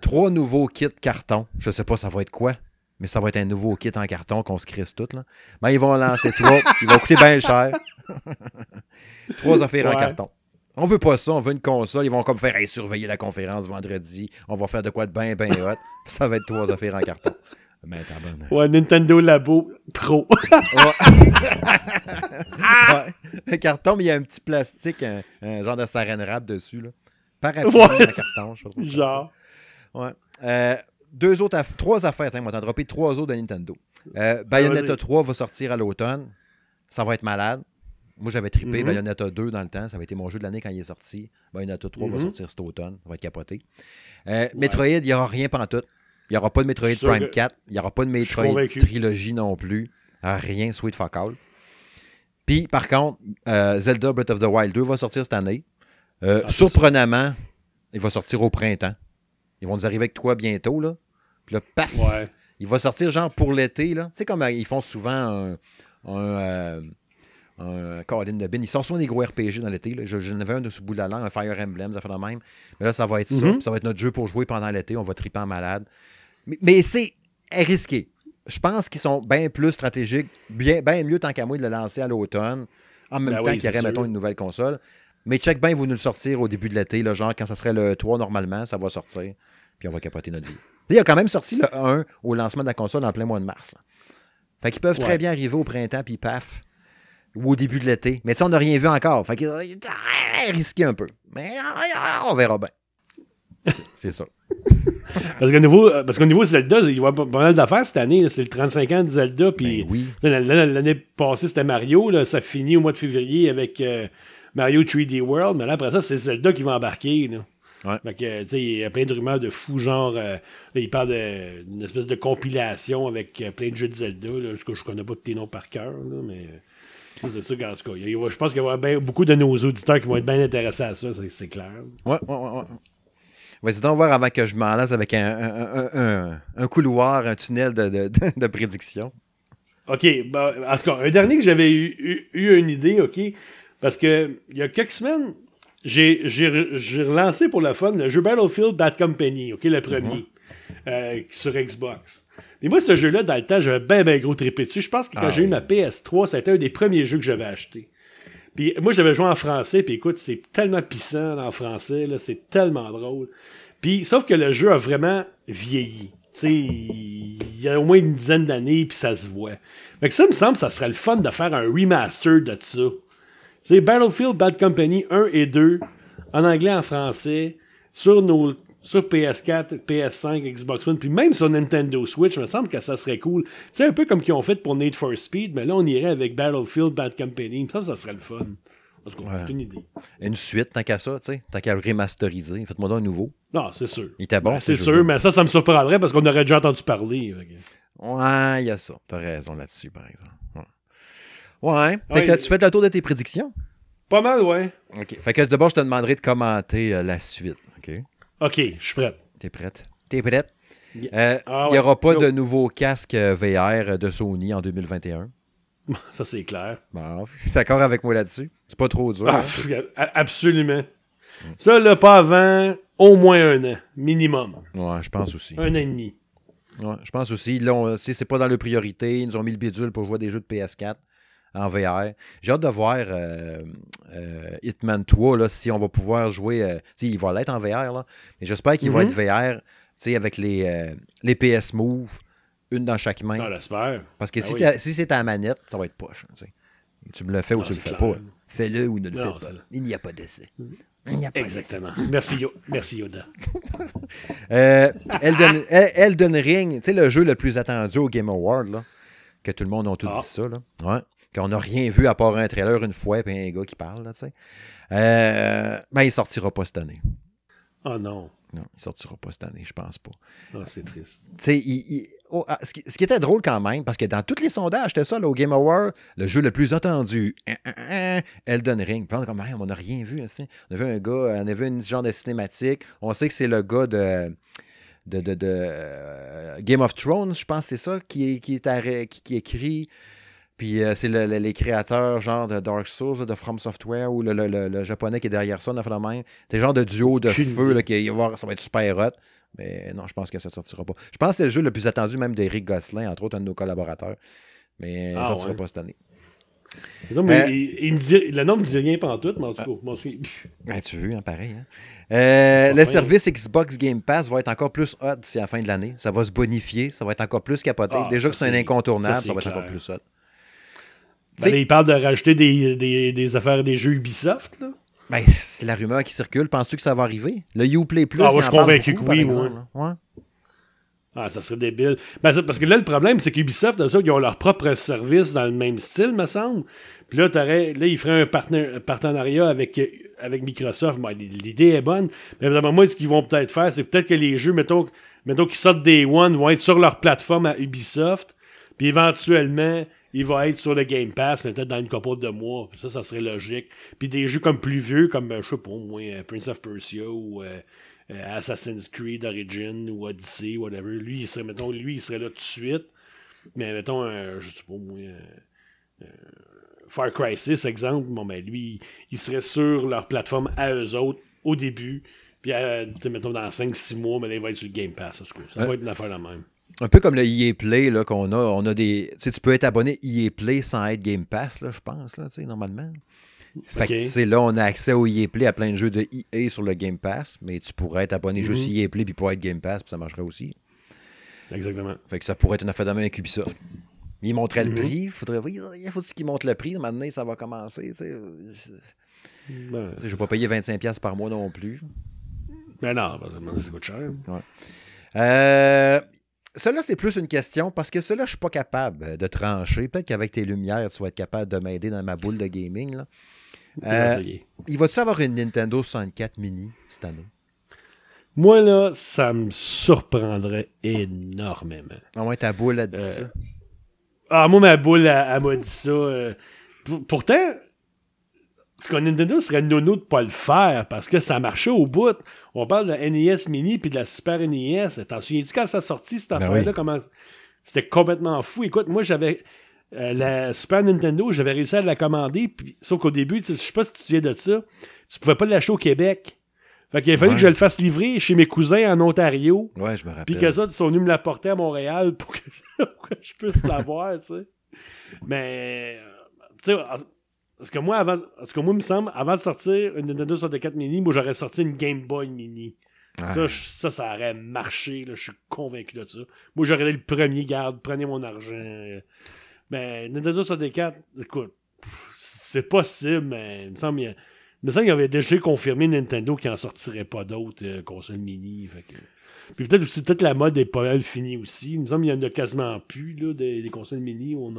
Trois nouveaux kits carton. Je sais pas ça va être quoi, mais ça va être un nouveau kit en carton qu'on se crisse tout. Là. Mais ils vont lancer trois. *laughs* ils vont coûter bien cher. *laughs* trois affaires en carton. On veut pas ça, on veut une console. Ils vont comme faire hey, surveiller la conférence vendredi. On va faire de quoi de bien, bien hot. *laughs* Ça va être trois affaires en carton. Mais bonne. Ouais, Nintendo Labo Pro. Ouais. Un carton, mais il y a un petit plastique, un, un genre de saran wrap dessus. Là. Parapluie Ouais. en carton, je sais pas Genre. Ouais. Euh, deux autres aff- trois affaires, on va t'en dropper trois autres de Nintendo. Euh, Bayonetta vas-y. 3 va sortir à l'automne. Ça va être malade. Moi, j'avais trippé Mhm. Bayonetta 2 dans le temps. Ça avait été mon jeu de l'année quand il est sorti. Bayonetta 3 va Mhm. sortir cet automne. Ça va être capoté. Euh, Metroid, il n'y aura rien pantoute. Il n'y aura pas de Metroid Prime que- 4. Il n'y aura pas de Metroid. Trilogy non plus. Rien, sweet fuck all. Puis, par contre, euh, Zelda Breath of the Wild 2 va sortir cette année. Euh, Ah, surprenamment, il va sortir au printemps. Ils vont nous arriver avec toi bientôt, là. Puis là, paf! Ouais. Il va sortir genre pour l'été, là. Tu sais, comme euh, ils font souvent un. un, euh, un Colin de Bin. Ils sortent souvent des gros RPG dans l'été. là. Je- J'en avais un de ce bout de la langue, un Fire Emblem, ça fait de même. Mais là, ça va être ça. Mhm. puis Ça va être notre jeu pour jouer pendant l'été. On va triper en malade. Mais, mais c'est risqué. Je pense qu'ils sont bien plus stratégiques, bien, bien mieux tant qu'à moi de le lancer à l'automne, en même Ben temps oui, qu'il y aurait, mettons, une nouvelle console. Mais check bien, vous nous le sortir au début de l'été, genre quand ça serait le 3 normalement, ça va sortir. Puis on va capoter notre vie. *laughs* Il a quand même sorti le 1 au lancement de la console en plein mois de mars. là. Fait qu'ils peuvent très bien arriver au printemps, puis paf, ou au début de l'été. Mais tu sais, on n'a rien vu encore. Fait qu'il est risqué un peu. Mais ah, on verra bien. *laughs* C'est ça. Parce qu'au niveau, euh, parce qu'au niveau Zelda, il y avoir pas mal d'affaires cette année. C'est le 35 ans de Zelda. Puis Ben oui. l'année l'année passée, c'était Mario. Là, ça finit au mois de février avec euh, Mario 3D World. Mais là, après ça, c'est Zelda qui va embarquer. Là. Ouais. Fait que, tu sais, il y a plein de rumeurs de fous, genre, euh, là, il parle d'une espèce de compilation avec euh, plein de jeux de Zelda. Là. Je, je connais pas tous tes noms par cœur, là, mais euh, c'est ça, en tout cas. Il y a- Je pense qu'il y avoir ben- beaucoup de nos auditeurs qui vont être bien intéressés à ça, c'est- clair. Ouais, ouais, ouais. ouais. Vas-y donc voir avant que je m'en lasse avec un, un- un- un- un couloir, un tunnel de, de, de- de prédiction. OK. ben, en tout cas, un dernier que j'avais eu, eu- eu une idée, OK. Parce que il y a quelques semaines, j'ai j'ai re- j'ai relancé pour le fun le jeu Battlefield Bad Company, OK, le premier, euh, sur Xbox. Mais moi, ce jeu-là, dans le temps, j'avais bien, bien gros trippé dessus. Je pense que quand Ah j'ai eu ma PS3, ça a été un des premiers jeux que j'avais acheté. Puis moi, j'avais joué en français, puis écoute, c'est tellement pissant en français, là, c'est tellement drôle. Puis, sauf que le jeu a vraiment vieilli. Tu sais, il y a au moins une dizaine d'années, puis ça se voit. Fait que ça me semble ça serait le fun de faire un remaster de ça. Sais, Battlefield Bad Company 1 et 2, en anglais, en français, sur nos, sur PS4, PS5, Xbox One, puis même sur Nintendo Switch, il me semble que ça serait cool. C'est un peu comme qu'ils ont fait pour Need for Speed, mais là, on irait avec Battlefield Bad Company. Il me semble que ça serait le fun. En tout cas, une idée. Une suite, tant qu'à ça, tu sais, tant qu'à le remasteriser. Faites-moi un nouveau. Non, c'est sûr. Il était bon. Ben, c'est sûr, mais ça, ça me surprendrait parce qu'on aurait déjà entendu parler. Ouais, il y a ça. T'as raison là-dessus, par exemple. Ouais. Ouais. tu fais le tour de tes prédictions? Pas mal, ouais. OK. Fait que d'abord, je te demanderai de commenter euh, la suite. OK? OK, je suis prête. T'es prête? T'es prête? Euh, ah il n'y aura pas de nouveau casque euh, VR de Sony en 2021. *laughs* Ça, c'est clair. Bon, *laughs* d'accord avec moi là-dessus? C'est pas trop dur. Ah, hein? absolument. Ça, là, pas avant au moins un an, minimum. Ouais, je pense aussi. Un an et demi. Ouais, je pense aussi. Là, c'est pas dans le priorité. Ils nous ont mis le bidule pour jouer des jeux de PS4 en VR. J'ai hâte de voir euh, euh, Hitman 3, là, si on va pouvoir jouer. Euh, il va l'être en VR, là, mais j'espère qu'il va mhm. être VR avec les, les PS Move, une dans chaque main. Ah, j'espère. Parce que ah si, c'est ta manette, ça va être poche. Tu me le fais ou tu le fais pas. Fais-le ou ne le fais pas. Il n'y a pas d'essai. Exactement. Merci, Merci Yoda. *laughs* Elden, *laughs* Elden, Ring, tu sais, le jeu le plus attendu au Game Award, là, que tout le monde a tout ah. dit ça. Là. Ouais qu'on n'a rien vu à part un trailer une fois et un gars qui parle, tu sais. Euh, ben, il sortira pas cette année. Ah non. Non, il sortira pas cette année, je pense pas. Ah, c'est triste. Tu sais, oh, ah, ce, qui, était drôle quand même, parce que dans tous les sondages, c'était ça, au Game Award, le jeu le plus attendu, hein, hein, hein, Elden Ring. Puis on n'a rien vu. On a vu un gars, on a vu une genre de cinématique. On sait que c'est le gars de de, de, euh, Game of Thrones, je pense que c'est ça, qui, qui, est, qui écrit puis euh, c'est les créateurs, genre de Dark Souls, de From Software, ou le, japonais qui est derrière ça, on a fait la même. C'est genre de duo de feu, là, qui, ça va être super hot. Mais non, je pense que ça sortira pas. Je pense que c'est le jeu le plus attendu, même d'Eric Gosselin, entre autres, un de nos collaborateurs. Mais ça ah, ne sortira pas cette année. Non, mais euh, il, me dit, le nom ne me dit rien pendant tout, mais en tout cas, moi aussi. Ben, tu veux, hein, pareil. Hein. Euh, le service Xbox Game Pass va être encore plus hot d'ici la fin de l'année. Ça va se bonifier, ça va être encore plus capoté. Ah, Déjà que c'est un incontournable, ça, ça va être encore plus hot. Ben, il parle de rajouter des, des, des, affaires des jeux Ubisoft. Là. Ben, c'est la rumeur qui circule. Penses-tu que ça va arriver? Le Uplay Plus. Ah, moi, je suis convaincu que oui. Ouais. Ah, ça serait débile. Ben, parce que là, le problème, c'est qu'Ubisoft, ils ont leur propre service dans le même style, me semble. Puis là, là ils feraient un, partenariat avec, avec Microsoft. L'idée est bonne. Mais moi, ce qu'ils vont peut-être faire, c'est peut-être que les jeux, mettons, mettons qu'ils sortent des One, vont être sur leur plateforme à Ubisoft. Puis éventuellement, il va être sur le Game Pass, peut-être dans une couple de mois. Ça, ça serait logique. Puis des jeux comme plus vieux, comme, euh, je sais pas, moi, euh, Prince of Persia ou euh, Assassin's Creed Origin ou Odyssey, whatever. Lui, il serait, mettons, lui, il serait là tout de suite. Mais mettons, je sais pas, moi. Far Cry 6, exemple, bon, ben, lui, il serait sur leur plateforme à eux autres au début. Puis, mettons, dans 5-6 mois, mais là, il va être sur le Game Pass. Ça, va être une affaire la même. Un peu comme le EA Play là, qu'on a. On a des. Tu sais, tu peux être abonné EA Play sans être Game Pass, là, je pense, là, tu sais, normalement. Fait que c'est là, on a accès au EA Play à plein de jeux de EA sur le Game Pass, mais tu pourrais être abonné juste mhm. EA Play puis pas être Game Pass, puis ça marcherait aussi. Exactement. Fait que ça pourrait être une affaire de main avec Ubisoft. Il montrait le mhm. prix. Faudrait, il faut qu'il montre le prix. Maintenant, ça va commencer. Tu sais. Ben, je vais pas payer 25$ par mois non plus. Mais ben non, ça coûte cher. Ouais. Euh, cela, c'est plus une question parce que cela, je suis pas capable euh, de trancher. Peut-être qu'avec tes lumières, tu vas être capable de m'aider dans ma boule de gaming. Là. Euh, il va-tu avoir une Nintendo 64 mini cette année? Moi, là, ça me surprendrait énormément. Ah ouais, ta boule a dit euh, ça. Ah, moi, ma boule, elle, m'a dit ça. pourtant, ce qu'on Nintendo serait nono de pas le faire parce que ça marchait au bout? On parle de la NES Mini puis de la Super NES. T'en souviens-tu quand ça sortit cette ben affaire-là? Comment... C'était complètement fou? Écoute, moi j'avais euh, la Super Nintendo, j'avais réussi à la commander, puis, sauf qu'au début, je sais pas si tu te souviens de ça, tu pouvais pas l'acheter au Québec. Fait qu'il a fallu que je le fasse livrer chez mes cousins en Ontario. Ouais, je me rappelle. Puis que ça, ils sont venus me l'apporter à Montréal pour que, *laughs* je puisse l'avoir, tu sais. Mais, tu sais, parce que moi, avant, parce que moi, il me semble, avant de sortir une Nintendo 64 mini, moi, j'aurais sorti une Game Boy mini. Ça, ça, ça aurait marché, là, je suis convaincu de ça. Moi, j'aurais été le premier garde, prenez mon argent. Mais Nintendo 64, écoute, c'est possible, mais il me semble, ça, il avait déjà confirmé Nintendo qu'il n'en sortirait pas d'autres euh, consoles mini. Puis peut-être aussi, peut-être la mode est pas mal finie aussi. Nous sommes, il y en a quasiment plus là, des, consoles mini on,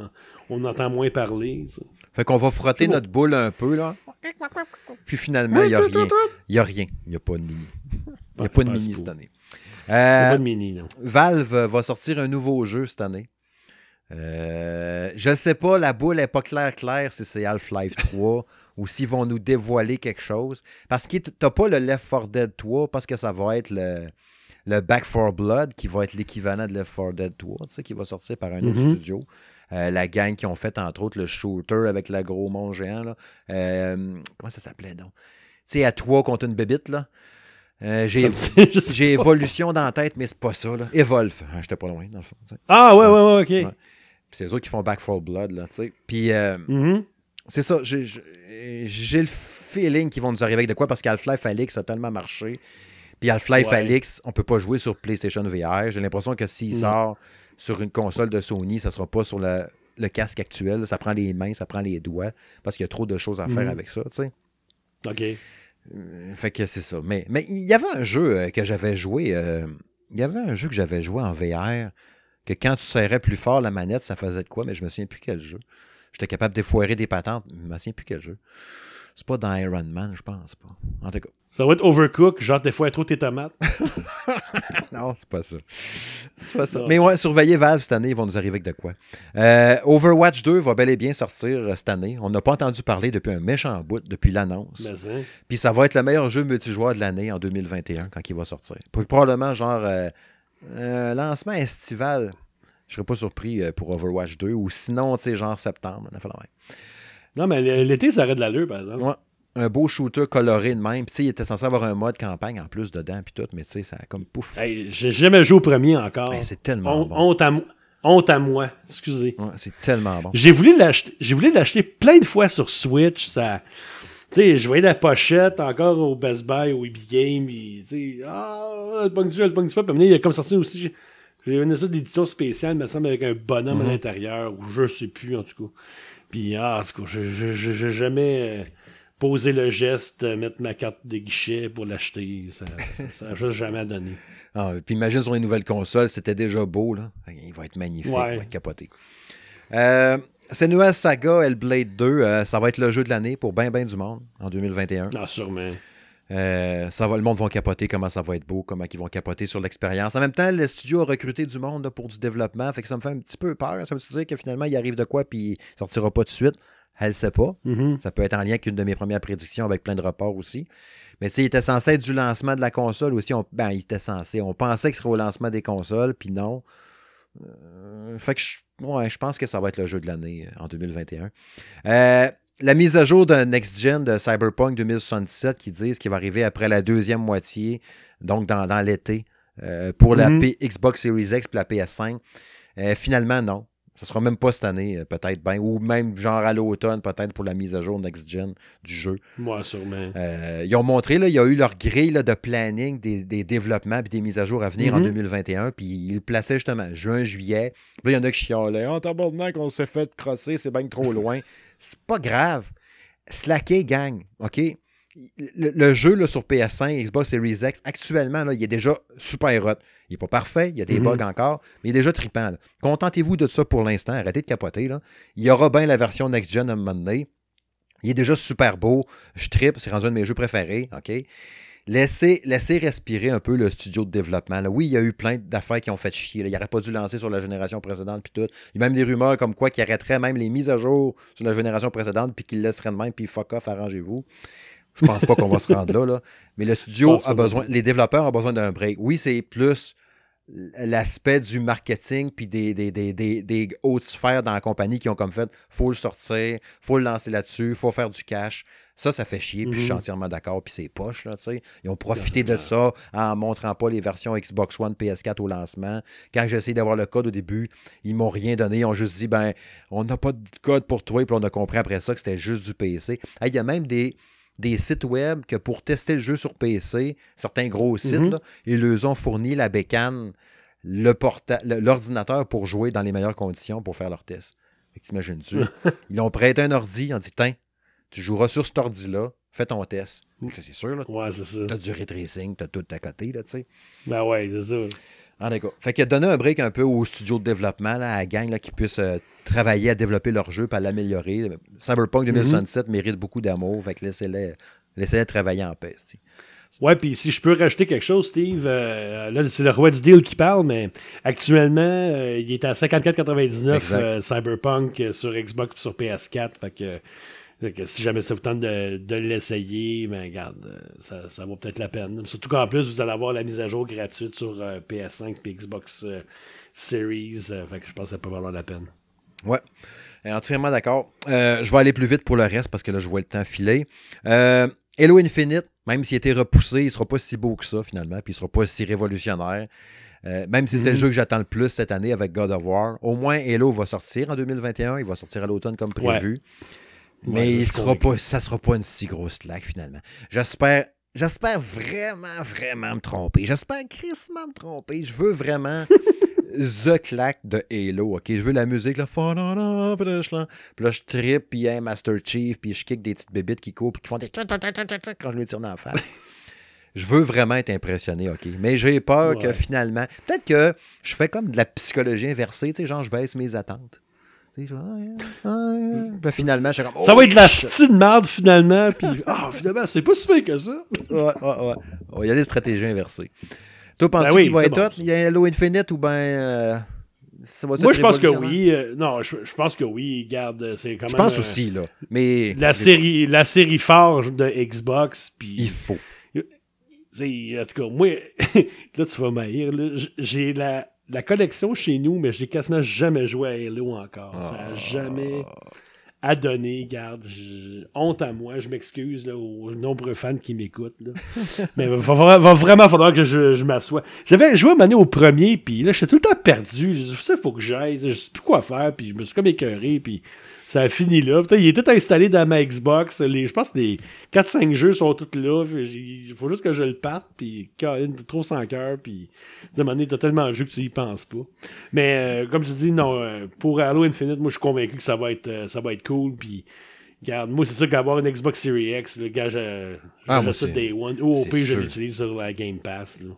on entend moins parler. Fait qu'on va frotter notre boule un peu, là. Puis finalement, il n'y a rien. Il n'y a rien. Il n'y a pas de mini. Il n'y a pas de mini cette année. il n'y a pas de mini, non. Valve va sortir un nouveau jeu cette année. Euh, je ne sais pas, la boule n'est pas claire claire si c'est Half-Life *laughs* 3 ou s'ils vont nous dévoiler quelque chose. Parce que tu n'as pas le Left 4 Dead 3 parce que ça va être le, le Back 4 Blood qui va être l'équivalent de Left 4 Dead 3, tu sais, qui va sortir par un autre mm-hmm. studio. Euh, la gang qui ont fait, entre autres, le shooter avec le gros mont géant. Là. Euh, comment ça s'appelait, donc? Tu sais, à toi contre une bébite, là. Euh, j'ai évolution dans la tête, mais c'est pas ça. Là. Evolve. Ah, J'étais pas loin, dans le fond. Ah, ouais, ouais, ouais, ok. c'est eux autres qui font Back 4 Blood, là, tu sais. Puis, mm-hmm. c'est ça. J'ai le feeling qu'ils vont nous arriver avec de quoi parce qu'Half-Life Alix a tellement marché. Puis Half-Life Alix, on peut pas jouer sur PlayStation VR. J'ai l'impression que s'il sort sur une console de Sony, ça sera pas sur le, casque actuel. Ça prend les mains, ça prend les doigts, parce qu'il y a trop de choses à faire mhm. avec ça, tu sais. OK. Euh, fait que c'est ça. Mais mais il y avait un jeu euh, que j'avais joué. Euh, il y avait un jeu que j'avais joué en VR que quand tu serrais plus fort la manette, ça faisait de quoi, mais je me souviens plus quel jeu. J'étais capable d'effoirer des patentes, mais je me souviens plus quel jeu. C'est pas dans Iron Man, je pense pas. En tout cas. Ça va être Overcook, genre des fois trop tes tomates. *laughs* non, c'est pas ça. C'est pas ça. Mais ouais, surveillez Valve cette année, ils vont nous arriver avec de quoi. Euh, Overwatch 2 va bel et bien sortir euh, cette année. On n'a pas entendu parler depuis un méchant bout, depuis l'annonce. Hein. Puis ça va être le meilleur jeu multijoueur de l'année en 2021 quand il va sortir. Probablement genre euh, lancement estival. Je serais pas surpris pour Overwatch 2 ou sinon, tu sais, genre septembre. Non, mais l'été, ça aurait de l'allure, par exemple. Ouais un beau shooter coloré de même. Puis, il était censé avoir un mode campagne en plus dedans, puis tout, mais tu sais, ça a comme pouf. j'ai jamais joué au premier encore. c'est tellement bon. Honte à, honte à moi, excusez. c'est tellement bon. J'ai voulu l'acheter, j'ai voulu l'acheter plein de fois sur Switch, ça. Tu sais, je voyais la pochette encore au Best Buy, au EB Game, tu sais, ah, le jeu, le jeu. Puis, il a comme sorti aussi, j'ai une espèce d'édition spéciale, me semble, avec un bonhomme à mm-hmm. l'intérieur, ou je sais plus, en tout cas. Puis, ah, j'ai jamais poser le geste, mettre ma carte de guichet pour l'acheter. Ça n'a juste jamais donné. Ah, puis imagine sur les nouvelles consoles, c'était déjà beau. Là. Il va être magnifique, il va être capoté. Euh, cette nouvelle saga, Hellblade 2, euh, ça va être le jeu de l'année pour bien, bien du monde en 2021. Ah, sûrement. Euh, ça va, le monde va capoter comment ça va être beau, comment ils vont capoter sur l'expérience. En même temps, le studio a recruté du monde pour du développement, fait que ça me fait un petit peu peur. Ça veut dire que finalement, il arrive de quoi puis il sortira pas tout de suite? Elle ne sait pas. Mm-hmm. Ça peut être en lien avec une de mes premières prédictions avec plein de reports aussi. Mais tu sais, il était censé être du lancement de la console aussi. ben, il était censé. On pensait que ce serait au lancement des consoles, puis non. Euh, fait que je, ouais, je pense que ça va être le jeu de l'année euh, en 2021. Euh, la mise à jour de Next Gen de Cyberpunk 2077 qui disent qu'il va arriver après la deuxième moitié, donc dans, l'été, pour la mm-hmm. Xbox Series X et la PS5. finalement, non. Ce sera même pas cette année, euh, peut-être bien. Ou même genre à l'automne, peut-être pour la mise à jour next-gen du jeu. Moi, sûrement. Euh, ils ont montré, là, il y a eu leur grille de planning des, développements et des mises à jour à venir en 2021. Mhm. Puis ils le plaçaient justement juin, juillet. là, il y en a qui chialaient. Oh, tabarnak, qu'on s'est fait crosser, c'est bien trop loin. *laughs* c'est pas grave. Slacker, gang. OK? le, jeu là, sur PS5, Xbox Series X, actuellement, là, il est déjà super hot. Il n'est pas parfait, il y a des mhm. bugs encore, mais il est déjà trippant. Contentez-vous de ça pour l'instant, arrêtez de capoter. Là. Il y aura bien la version next-gen à un moment donné. Il est déjà super beau. Je trippe, c'est rendu un de mes jeux préférés. OK? Laissez, laissez respirer un peu le studio de développement. Là. Oui, il y a eu plein d'affaires qui ont fait chier. Il n'aurait pas dû lancer sur la génération précédente puis tout. Il y a même des rumeurs comme quoi qui arrêterait même les mises à jour sur la génération précédente puis qu'il laisserait de même puis fuck off, arrangez-vous. Je pense pas qu'on va se rendre là, là. Mais le studio a besoin, les développeurs ont besoin d'un break. Oui, c'est plus l'aspect du marketing puis des, des, des, des, hautes sphères dans la compagnie qui ont comme fait faut le sortir, faut le lancer là-dessus, faut faire du cash. Ça, ça fait chier, puis je suis mhm. entièrement d'accord, puis c'est poche, là, tu sais. Ils ont profité de ça en montrant pas les versions Xbox One, PS4 au lancement. Quand j'ai essayé d'avoir le code au début, ils m'ont rien donné. Ils ont juste dit, ben, on n'a pas de code pour toi, puis on a compris après ça que c'était juste du PC. Il y a même des, des sites web que pour tester le jeu sur PC, certains gros sites, mhm. ils leur ont fourni la bécane, l'ordinateur pour jouer dans les meilleures conditions pour faire leur test. T'imagines-tu? *laughs* ils ont prêté un ordi, ils ont dit Tiens, tu joueras sur cet ordi-là, fais ton test. C'est sûr, là. Ouais, c'est ça. T'as du ray tracing, t'as tout à côté, là, tu sais. Ben ouais, c'est ça. En. Fait qu'il a donné un break un peu au studio de développement, là, à la gang, là, qui puisse euh, travailler à développer leur jeu et à l'améliorer. Cyberpunk 2067 mérite beaucoup d'amour. Fait que laissez-les laissez travailler en paix. t'sais. Ouais, puis si je peux rajouter quelque chose, Steve, euh, là, c'est le roi du deal qui parle, mais actuellement, euh, il est à 54,99 euh, Cyberpunk sur Xbox et sur PS4. Fait que, que si jamais ça vous tente de, de l'essayer, ben regarde, ça, ça vaut peut-être la peine. Surtout qu'en plus, vous allez avoir la mise à jour gratuite sur PS5 et Xbox Series. fait que je pense que ça peut valoir la peine. Ouais. Entièrement d'accord. je vais aller plus vite pour le reste parce que là, je vois le temps filer. Halo Infinite, même s'il a été repoussé, il ne sera pas si beau que ça finalement, puis il ne sera pas si révolutionnaire. Euh, même si c'est le mhm. jeu que j'attends le plus cette année avec God of War. Au moins, Halo va sortir en 2021. Il va sortir à l'automne comme prévu. Mais il sera pas, ça ne sera pas une si grosse claque finalement. J'espère. J'espère vraiment, vraiment me tromper. J'espère crissement me tromper. Je veux vraiment *laughs* the claque de Halo, ok? Je veux la musique, là, puis là, je trippe, puis un Master Chief, puis je kick des petites bébites qui courent, puis qui font des quand je lui tire dans la face. *laughs* je veux vraiment être impressionné, ok? Mais j'ai peur que finalement, peut-être que je fais comme de la psychologie inversée, tu sais, genre, je baisse mes attentes. Sais, ben, finalement, je suis comme. ça va être la oh, de merde, finalement, puis ah, *laughs* finalement, c'est pas si fait que ça. ouais, ouais, ouais. On va y aller stratégie inversée. Toi, penses-tu ben qu'il va être hot? Il y a Halo Infinite ou bien. Euh, Moi, je pense que oui. Euh, non, je, pense que oui. Garde, c'est quand même. Je pense aussi, là. Mais. La série, la série phare de Xbox. Puis, il faut. En tout cas, moi, *laughs* là, tu vas m'haïr. J'ai la, la collection chez nous, mais j'ai quasiment jamais joué à Halo encore. Ça n'a jamais. Ah à donner. Garde, honte à moi, je m'excuse aux nombreux fans qui m'écoutent. *laughs* Mais il va, vraiment falloir que je, je m'assoie. J'avais joué à au premier, puis là, j'étais tout le temps perdu. Je sais, faut que j'aille. Je sais plus quoi faire, puis je me suis comme écœuré, puis ça a fini là. il est tout installé dans ma Xbox. Les, je pense que les 4-5 jeux sont tous là. Il faut juste que je le parte. Puis, trop sans cœur. Puis, à un moment donné, t'as tellement de jeux que tu y penses pas. Mais, euh, comme tu dis, non, euh, pour Halo Infinite, moi, je suis convaincu que ça va être, euh, ça va être cool. Puis, regarde, moi, c'est sûr qu'avoir une Xbox Series X, le gars, j'ai ah, ça Day One. Ou au pire, je l'utilise sur la Game Pass. Là.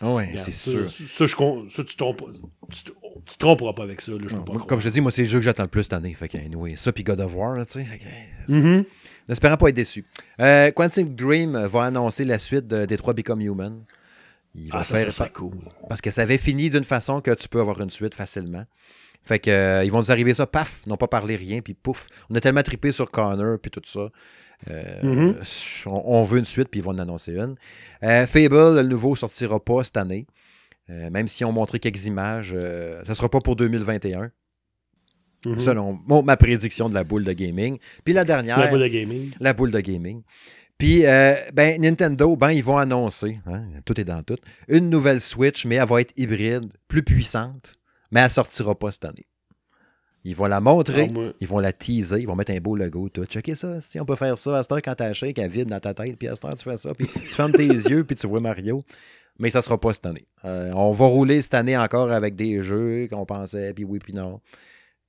Ah oui, c'est sûr. Ça, je, ça tu, trompes, tu, tu tromperas pas avec ça. Là, je comme je te dis, moi, c'est le jeu que j'attends le plus cette année. Fait que, anyway, ça, puis God of War, tu sais. Mm-hmm. N'espérant pas être déçu. Euh, Quantum Dream va annoncer la suite de Detroit Become Human. Il va ah, faire ça, cool. Parce que ça avait fini d'une façon que tu peux avoir une suite facilement. Fait que euh, ils vont nous arriver ça, paf, n'ont pas parlé rien, puis pouf. On a tellement trippé sur Connor, puis tout ça. Euh, mm-hmm. on, veut une suite, puis ils vont en annoncer une. Euh, Fable, le nouveau, sortira pas cette année. Euh, même si on montré quelques images, ça ne sera pas pour 2021. Mm-hmm. Selon ma prédiction de la boule de gaming. Puis la dernière. La boule de gaming. La boule de gaming. Puis, ben, Nintendo, ben, ils vont annoncer, hein, tout est dans tout, une nouvelle Switch, mais elle va être hybride, plus puissante, mais elle ne sortira pas cette année. Ils vont la montrer, ah, ils vont la teaser, ils vont mettre un beau logo. Tout. Checker ça, on peut faire ça. À cette heure, quand t'as shake, elle vibre dans ta tête, puis à cette heure, tu fais ça, puis tu fermes tes *laughs* yeux, puis tu vois Mario. Mais ça sera pas cette année. Euh, on va rouler cette année encore avec des jeux qu'on pensait, puis oui, puis non.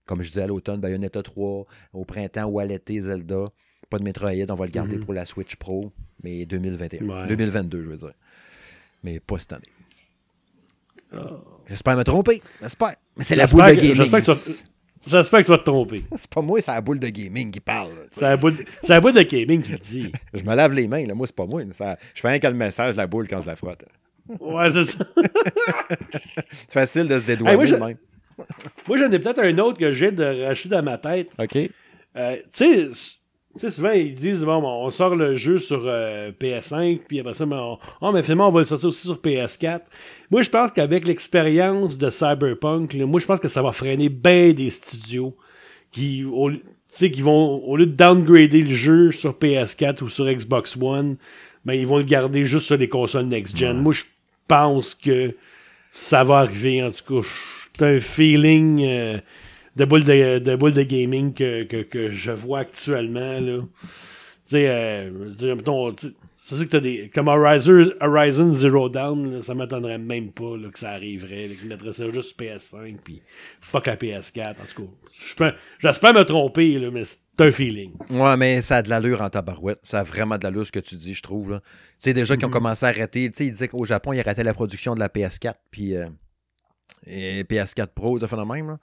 Comme je disais à l'automne, Bayonetta 3, au printemps ou à l'été, Zelda. Pas de Metroid, on va le garder mhm. pour la Switch Pro, mais 2021. 2022, je veux dire. Mais pas cette année. Oh. J'espère me tromper. J'espère. Mais c'est la boule de gaming. J'espère que tu vas te tromper. *laughs* C'est pas moi, c'est la boule de gaming qui parle. C'est la, boule... la boule de gaming qui dit. *laughs* je me lave les mains, là. moi, c'est pas moi. Je fais un qu'à le message de la boule quand je la frotte. Ouais, c'est ça. *laughs* c'est facile de se dédouaner moi, je... même. moi, j'en ai peut-être un autre que j'ai de racheter dans ma tête. OK. Euh, tu sais, sais, souvent, ils disent, bon, on sort le jeu sur euh, PS5, puis après ça, ben, on, oh, mais finalement, on va le sortir aussi sur PS4. Moi, je pense qu'avec l'expérience de Cyberpunk, moi, je pense que ça va freiner bien des studios qui, au, qui vont, au lieu de downgrader le jeu sur PS4 ou sur Xbox One, ben, ils vont le garder juste sur les consoles next-gen. Moi, je pense que ça va arriver, en tout cas. C'est un feeling... Euh, de boules de, de, de gaming que, que, que, je vois actuellement. Là. Tu sais, euh, C'est sûr que t'as des. Comme Horizon, Horizon Zero Dawn, là, ça m'attendrait même pas là, que ça arriverait. Qu'ils mettraient ça juste sur PS5 puis fuck la PS4. En tout cas, j'espère me tromper, là, mais c'est un feeling. Ouais, mais ça a de l'allure en tabarouette. Ça a vraiment de l'allure ce que tu dis, je trouve. Tu sais, déjà qui ont commencé à arrêter. Tu sais, ils disaient qu'au Japon, ils arrêtaient la production de la PS4 puis euh, et PS4 Pro, ça fait le même. Là.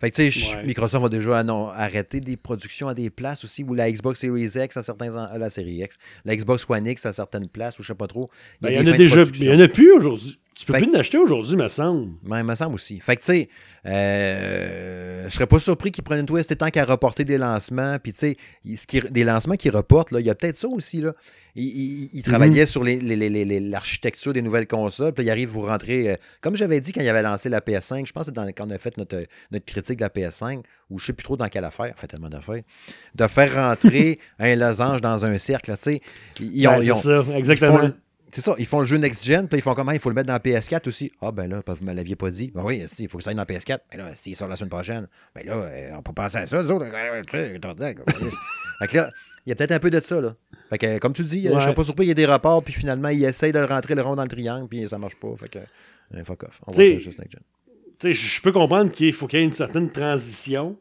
Fait que tu sais, Ouais. Microsoft va déjà annon- arrêter des productions à des places aussi, ou la Xbox Series X à certains en- euh, la série X, la Xbox One X à certaines places, ou je sais pas trop. Ben, Il y, des en a déjà. Il y en a plus aujourd'hui. Tu peux Fait plus en acheter aujourd'hui, me semble. Ouais, il me semble aussi. Fait que, tu sais, euh, je serais pas surpris qu'ils prennent tout tant qu'à reporter des lancements. Puis, tu sais, il- des lancements qu'ils reportent, là, il y a peut-être ça aussi. Là. Ils, ils- ils travaillaient sur les- les- les- les- les- l'architecture des nouvelles consoles. Puis, là, ils arrivent, vous rentrez. euh, comme j'avais dit quand il avait lancé la PS5, je pense que dans- quand on a fait notre, notre critique de la PS5, ou je sais plus trop dans quelle affaire, fait tellement d'affaires, de faire rentrer *laughs* un losange dans un cercle. Tu sais, ils, ont. Ils ont- c'est ça, ils exactement. font C'est ça, ils font le jeu next-gen, puis ils font comment Il faut le mettre dans la PS4 aussi. Ah, ben là, vous me l'aviez pas dit. Ben oui, il faut que ça aille dans la PS4. Ben là, il sort la semaine prochaine. Ben là, euh, on peut penser à ça, nous autres. *laughs* Fait que là, il y a peut-être un peu de ça, là. Fait que, comme tu dis, euh, je Ouais. serais pas surpris, il y a des rapports, puis finalement, ils essayent de rentrer le rond dans le triangle, puis ça marche pas. Fait que, euh, fuck off. On va faire juste next-gen. Tu sais, je je peux comprendre qu'il faut qu'il y ait une certaine transition.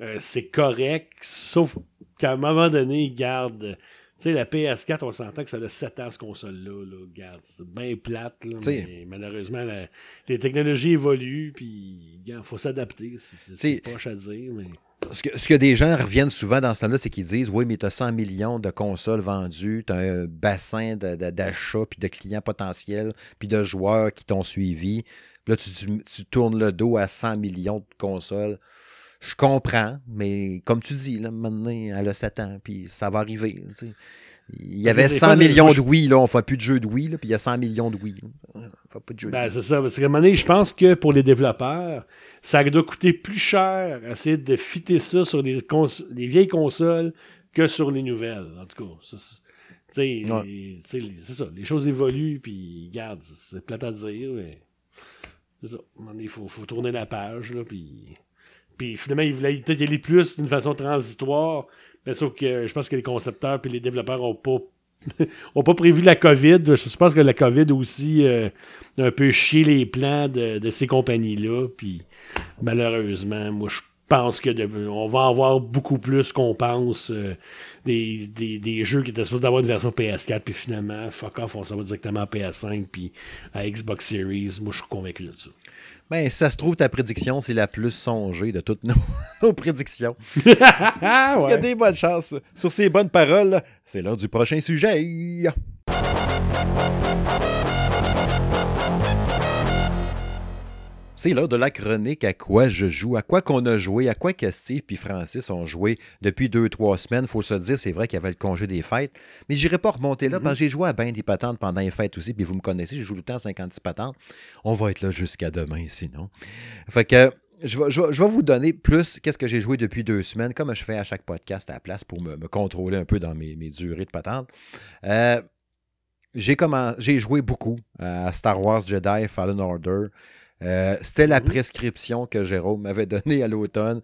Euh, c'est correct, sauf qu'à un moment donné, ils gardent. Tu sais, la PS4, on s'entend que ça a 7 ans, ce console-là. Là, Garde, c'est bien plate. Là, mais malheureusement, la- les technologies évoluent, puis il faut s'adapter. C'est- poche à dire, mais. Ce que, ce que des gens reviennent souvent dans ce temps-là, c'est qu'ils disent Oui, mais tu as 100 millions de consoles vendues, tu as un bassin d'achats, puis de clients potentiels, puis de joueurs qui t'ont suivi. Puis là, tu, tu- tu tournes le dos à 100 millions de consoles. Je comprends, mais comme tu dis, là, maintenant, elle a 7 ans, puis ça va arriver. tu sais. Il y avait des 100 fois, des- millions de Wii, là, on fait plus de jeux de là, puis il y a 100 millions de Wii. On fait de jeux Ben, c'est ça. Parce qu'à un moment donné, je pense que pour les développeurs, ça doit coûter plus cher essayer de fitter ça sur les, cons- les vieilles consoles que sur les nouvelles. En tout cas, c'est- Ouais. ça. Les choses évoluent, puis regarde, c'est plate à dire, mais c'est ça. Il faut, faut tourner la page, là, puis... Puis finalement, ils voulaient peut-être y aller plus d'une façon transitoire, mais sauf que je pense que les concepteurs et les développeurs ont pas *laughs* ont pas prévu la COVID. Je pense que la COVID aussi euh, a un peu chié les plans de, de ces compagnies-là. Puis malheureusement, moi je pense que de- on va en voir beaucoup plus qu'on pense euh, des, des, des jeux qui étaient supposés d'avoir une version PS4 puis finalement fuck off on s'en va directement à PS5 puis à Xbox Series moi je suis convaincu de ça Ben, si ça se trouve, ta prédiction, c'est la plus songée de toutes *laughs* nos, nos prédictions. *laughs* Il y a des bonnes chances. Sur ces bonnes paroles, c'est l'heure du prochain sujet. C'est l'heure de la chronique à quoi je joue, à quoi qu'on a joué, à quoi que Steve puis Francis ont joué depuis deux, trois semaines. Faut se dire, c'est vrai qu'il y avait le congé des fêtes. Mais j'irai pas remonter là parce que j'ai joué à bien des patentes pendant les fêtes aussi. Puis vous me connaissez, je joue tout le temps à 56 patentes. On va être là jusqu'à demain sinon. Fait que je vais, vous donner plus qu'est-ce que j'ai joué depuis deux semaines, comme je fais à chaque podcast à la place pour me, contrôler un peu dans mes, durées de patente. Euh, j'ai joué beaucoup à Star Wars Jedi Fallen Order. Euh, C'était la Mhm. prescription que Jérôme m'avait *laughs* donnée à l'automne.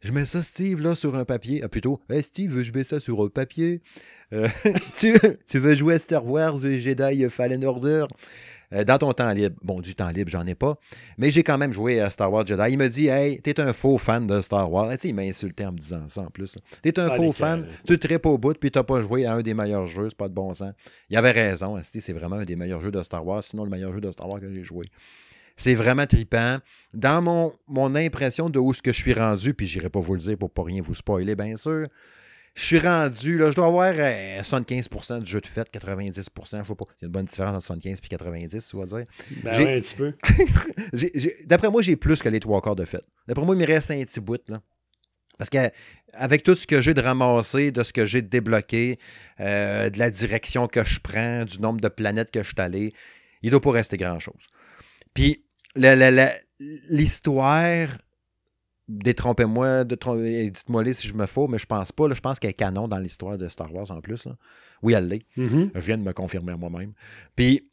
Je mets ça, Steve, là, sur un papier. Ah, plutôt, hey, Steve, veux-je mets ça sur un papier? Euh, *laughs* tu, tu veux jouer à Star Wars Jedi Fallen Order? Euh, dans ton temps libre. Bon, du temps libre, j'en ai pas. Mais j'ai quand même joué à Star Wars Jedi. Il me dit, hey, t'es un faux fan de Star Wars. Tu sais, il m'a insulté en me disant ça en plus. T'es un Ah, faux fan, cœurs. tu tripes au bout, puis t'as pas joué à un des meilleurs jeux, c'est pas de bon sens. Il avait raison, c'est vraiment un des meilleurs jeux de Star Wars, sinon le meilleur jeu de Star Wars que j'ai joué. C'est vraiment trippant. Dans mon, mon impression de où ce que je suis rendu, puis j'irai pas vous le dire pour pas rien vous spoiler, bien sûr. Je suis rendu, là, je dois avoir euh, 75% du jeu de fête, 90%, je sais pas. Il y a une bonne différence entre 75 et 90, tu vas dire. ben ouais, un petit peu *laughs* D'après moi, j'ai plus que les trois quarts de fête. D'après moi, il me reste un petit bout, là. Parce que avec tout ce que j'ai de ramassé, de ce que j'ai de débloqué, euh, de la direction que je prends, du nombre de planètes que je suis allé, il ne doit pas rester grand-chose. Puis, l'histoire, détrompez-moi, détrom- dites-moi les si je me fous, mais je pense pas. là, je pense qu'elle est canon dans l'histoire de Star Wars en plus. là. Oui, elle l'est. Mhm. Je viens de me confirmer à moi-même. Puis,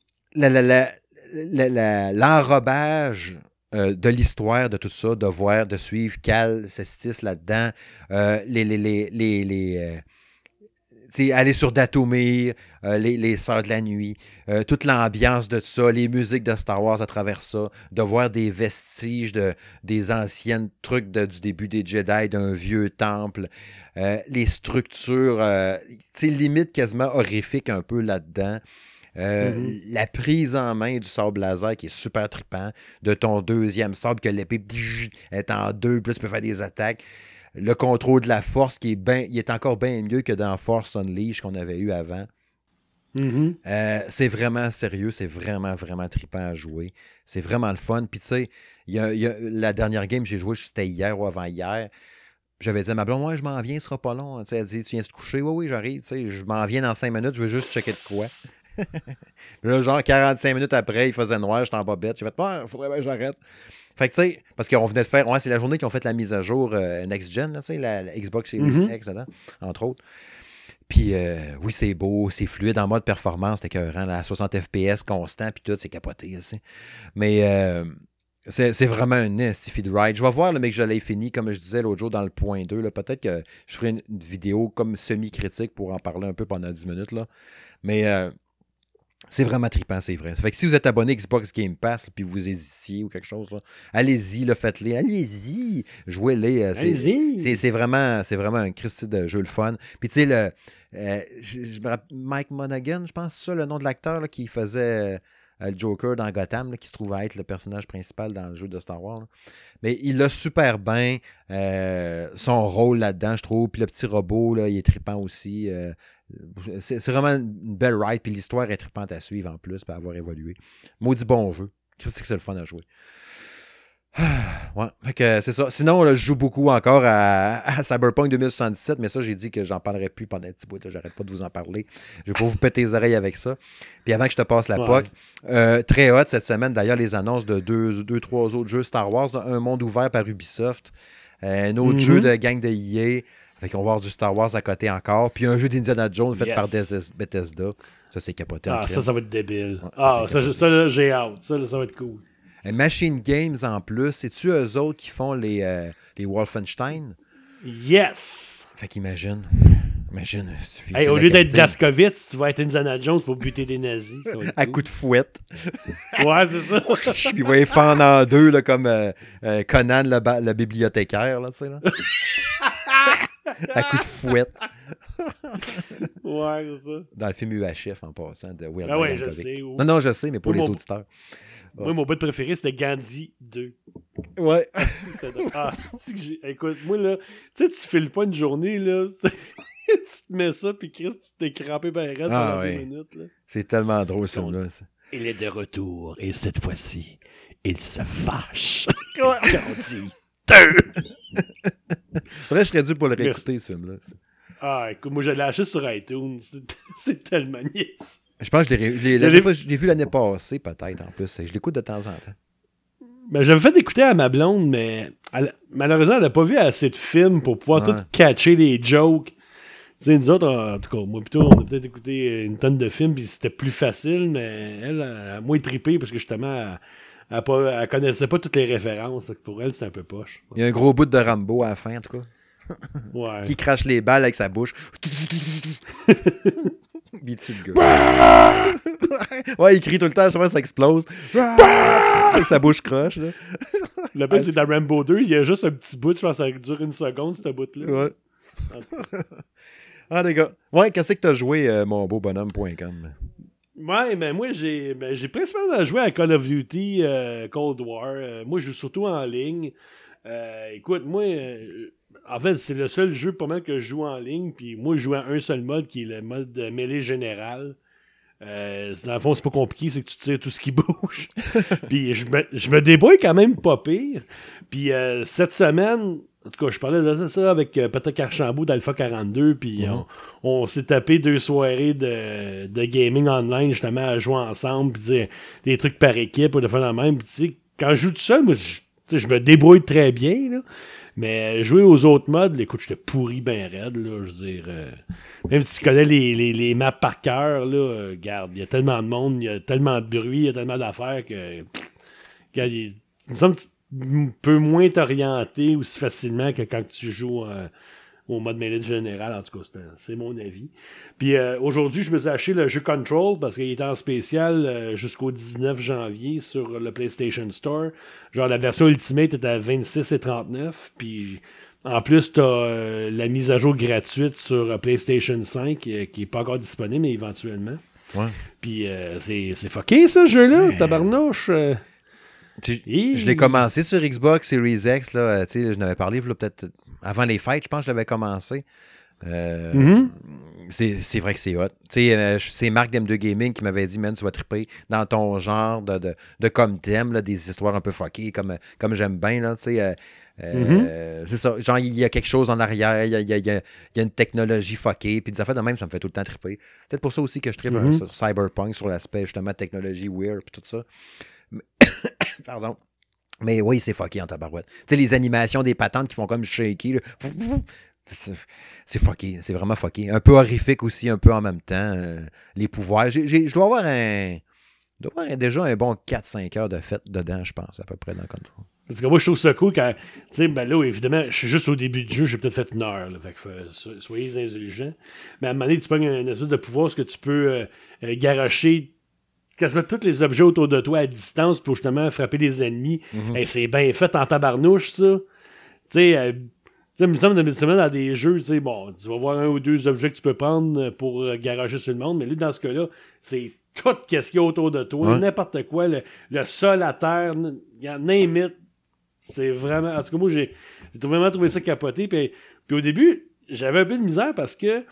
l'enrobage euh, de l'histoire de tout ça, de voir, de suivre Cal Cestis là-dedans, euh, les, les, les, les, les, euh, aller sur Datomir, euh, les, les Sœurs de la Nuit, euh, toute l'ambiance de ça, les musiques de Star Wars à travers ça, de voir des vestiges de, des anciennes trucs du début des Jedi, d'un vieux temple, les structures, tu limite quasiment horrifiques un peu là-dedans. Mm-hmm. La prise en main du sable laser qui est super trippant, de ton deuxième sable que l'épée est en deux, plus tu peux faire des attaques le contrôle de la force qui est ben, il est encore bien mieux que dans Force Unleashed qu'on avait eu avant. Mm-hmm. Euh, c'est vraiment sérieux, c'est vraiment, vraiment trippant à jouer. C'est vraiment le fun. Puis tu sais, y a, la dernière game que j'ai joué, c'était hier ou avant-hier. J'avais dit à ma blonde, moi, je m'en viens, ce sera pas long. elle dit, tu viens te coucher? Oui, oui, j'arrive. Je m'en viens dans cinq minutes, je veux juste checker de quoi. *laughs* là, genre, 45 minutes après, il faisait noir, j'étais en bobette. J'ai fait, il faudrait que j'arrête. Fait que, tu sais, parce qu'on venait de faire. Ouais, c'est la journée qu'ils ont fait la mise à jour euh, Next Gen, tu sais, la, Xbox Series mm-hmm. X, entre autres. Puis, euh, oui, c'est beau, c'est fluide en mode performance, c'est écœurant, à 60 FPS constant, puis tout, c'est capoté, aussi. Mais. Euh, c'est vraiment un nest, de ride. Je vais voir le mec que je l'ai fini, comme je disais l'autre jour dans le point 2. Peut-être que je ferai une, vidéo comme semi-critique pour en parler un peu pendant 10 minutes. Là. Mais c'est vraiment trippant, c'est vrai. Fait que si vous êtes abonné Xbox Game Pass puis vous hésitiez ou quelque chose, allez-y, faites-les. Allez-y, jouez-les. Euh, allez-y. C'est vraiment, vraiment un Christy de jeu le fun. Puis tu sais, le, euh, Mike Monaghan, je pense, c'est ça le nom de l'acteur qui faisait euh, le Joker dans Gotham, qui se trouve à être le personnage principal dans le jeu de Star Wars. Mais il a super bien son rôle là-dedans, je trouve. Puis le petit robot, là, il est trippant aussi. C'est vraiment une belle ride, puis l'histoire est trippante à suivre en plus, pour avoir évolué. Maudit bon jeu. Qu'est-ce que c'est le fun à jouer. *sighs* Ouais, c'est ça. Sinon, je joue beaucoup encore à, Cyberpunk 2077, mais ça, j'ai dit que j'en parlerai plus pendant un petit bout. J'arrête pas de vous en parler. Je vais pas vous péter les oreilles avec ça. Puis avant que je te passe la POC, euh, très hot cette semaine, d'ailleurs, les annonces de deux, deux, trois autres jeux Star Wars, un monde ouvert par Ubisoft, euh, un autre jeu mm-hmm. de gang de EA. Fait qu'on va avoir du Star Wars à côté encore. Puis un jeu d'Indiana Jones fait par Bethesda. Ça, c'est capoté. Ah, ça, ça va être débile. ah, ça, ça, j'ai hâte. Ça, ça va être cool. Machine Games en plus, c'est-tu eux autres qui font les, euh, les Wolfenstein? Yes! Fait qu'imagine. Imagine. Hey, au lieu d'être Jaskowitz, tu vas être Indiana Jones pour buter des nazis. *laughs* à coup de fouette. ouais, c'est ça. Puis *laughs* il va les fendre en deux, là, comme euh, euh, Conan, le, le, bibliothécaire. Là, tu sais, là. *laughs* à coup de fouette. ouais, c'est ça. Dans le film UHF, en passant, de Will Ah ouais, je sais. Non, non, je sais, mais pour les auditeurs. Moi, mon bout préféré, c'était Gandhi 2. Ouais. *laughs* ah, écoute, moi, là, tu sais, tu files pas une journée, là. *laughs* tu te mets ça, puis Chris, tu t'es crampé par raide ah, pendant ouais. minutes. C'est tellement drôle, ce là Il est de retour, et cette fois-ci, il se fâche. *laughs* Gandhi Vrai, je serais dû pour le réécouter, ce film-là. Ah, écoute, moi, je l'ai acheté sur iTunes. C'est tellement niaise. Je pense que je l'ai vu l'année passée, peut-être, en plus. Je l'écoute de temps en temps. Ben, j'avais fait écouter à ma blonde, mais malheureusement, elle n'a pas vu assez de films pour pouvoir tout catcher les jokes. Tu sais, nous autres, en tout cas, moi plutôt, on a peut-être écouté une tonne de films, puis c'était plus facile, mais elle, a moins trippé parce que justement, elle, ne connaissait pas toutes les références. Pour elle, c'est un peu poche. Il y a un gros bout de Rambo à la fin, en tout cas. Ouais. *laughs* qui crache les balles avec sa bouche. *laughs* tue le gars. *laughs* ouais, il crie tout le temps, je sais ça explose. avec sa bouche croche. Là. Le pire, c'est dans Rambo 2, il y a juste un petit bout, je pense que ça dure une seconde, ce bout-là. Ouais. *laughs* ah, les gars. Ouais, qu'est-ce que t'as joué, euh, mon beau bonhomme.com? Ouais, mais moi, j'ai ben, principalement joué à Call of Duty euh, Cold War. Euh, moi, je joue surtout en ligne. Écoute, moi, en fait, c'est le seul jeu pour moi que je joue en ligne. Puis moi, je joue à un seul mode qui est le mode mêlée général. dans le fond, c'est pas compliqué, c'est que tu tires tout ce qui bouge. *laughs* puis je me, je me débrouille quand même pas pire. Puis cette semaine, en tout cas, je parlais de ça avec euh, Patrick Archambault d'Alpha 42, puis mhm. on, s'est tapé deux soirées de, de, gaming online, justement, à jouer ensemble, puis des trucs par équipe, ou de faire la même. Puis, quand je joue tout seul, moi, je, je me débrouille très bien, là. Mais jouer aux autres modes, écoute, j'étais pourri ben raide, là, je veux dire. Euh, même si tu connais les, les, les maps par cœur, là, euh, garde, il y a tellement de monde, il y a tellement de bruit, il y a tellement d'affaires que. il, me semble peu moins t'orienter aussi facilement que quand tu joues euh, au mode mêlée général. En tout cas, c'est mon avis. Puis euh, aujourd'hui, je me suis acheté le jeu Control parce qu'il était en spécial euh, jusqu'au 19 janvier sur le PlayStation Store. Genre, la version Ultimate était à 26 et 39. Puis en plus, tu as euh, la mise à jour gratuite sur PlayStation 5 qui n'est pas encore disponible, mais éventuellement. Ouais. Puis c'est fucké, ce jeu-là, tabarnouche. Je l'ai commencé sur Xbox Series X. Là, je n'avais parlé peut-être avant les fêtes, je pense que je l'avais commencé. Euh, mm-hmm. C'est vrai que c'est hot. Euh, c'est Marc d'M2 Gaming qui m'avait dit, man, tu vas triper dans ton genre de, de, de comme thème, des histoires un peu fuckées, comme, comme j'aime bien. Là, euh, mm-hmm. C'est ça. Genre, il y a quelque chose en arrière, il y a, y a, une technologie fuckée, puis des affaires de même, ça me fait tout le temps triper. Peut-être pour ça aussi que je tripe mm-hmm. sur Cyberpunk, sur l'aspect justement technologie weird, puis tout ça. *coughs* Pardon. Mais oui, c'est fucké en tabarouette. Tu les animations des patentes qui font comme shaky. C'est fucké. C'est vraiment fucké. Un peu horrifique aussi, un peu en même temps. Euh, les pouvoirs. Je dois avoir un. Dois avoir déjà un bon 4-5 heures de fête dedans, je pense, à peu près dans le contrôle. Parce que moi, je trouve ça cool quand. Tu sais, ben là, évidemment, je suis juste au début du jeu, j'ai peut-être fait une heure. fait que, euh, soyez indulgents. Mais à un moment donné, tu prends un espèce de pouvoir, ce que tu peux euh, euh garocher quasiment tous les objets autour de toi à distance pour justement frapper des ennemis. Et c'est bien fait en tabarnouche, ça. Tu sais, euh, il me semble dans des jeux, tu sais, bon, tu vas voir un ou deux objets que tu peux prendre pour euh, garager sur le monde, mais là, dans ce cas-là, c'est tout ce qu'il y a autour de toi, n'importe quoi, le, sol à terre, en a C'est vraiment. En tout cas, moi, j'ai vraiment trouvé ça capoté. Puis, puis au début, j'avais un peu de misère parce que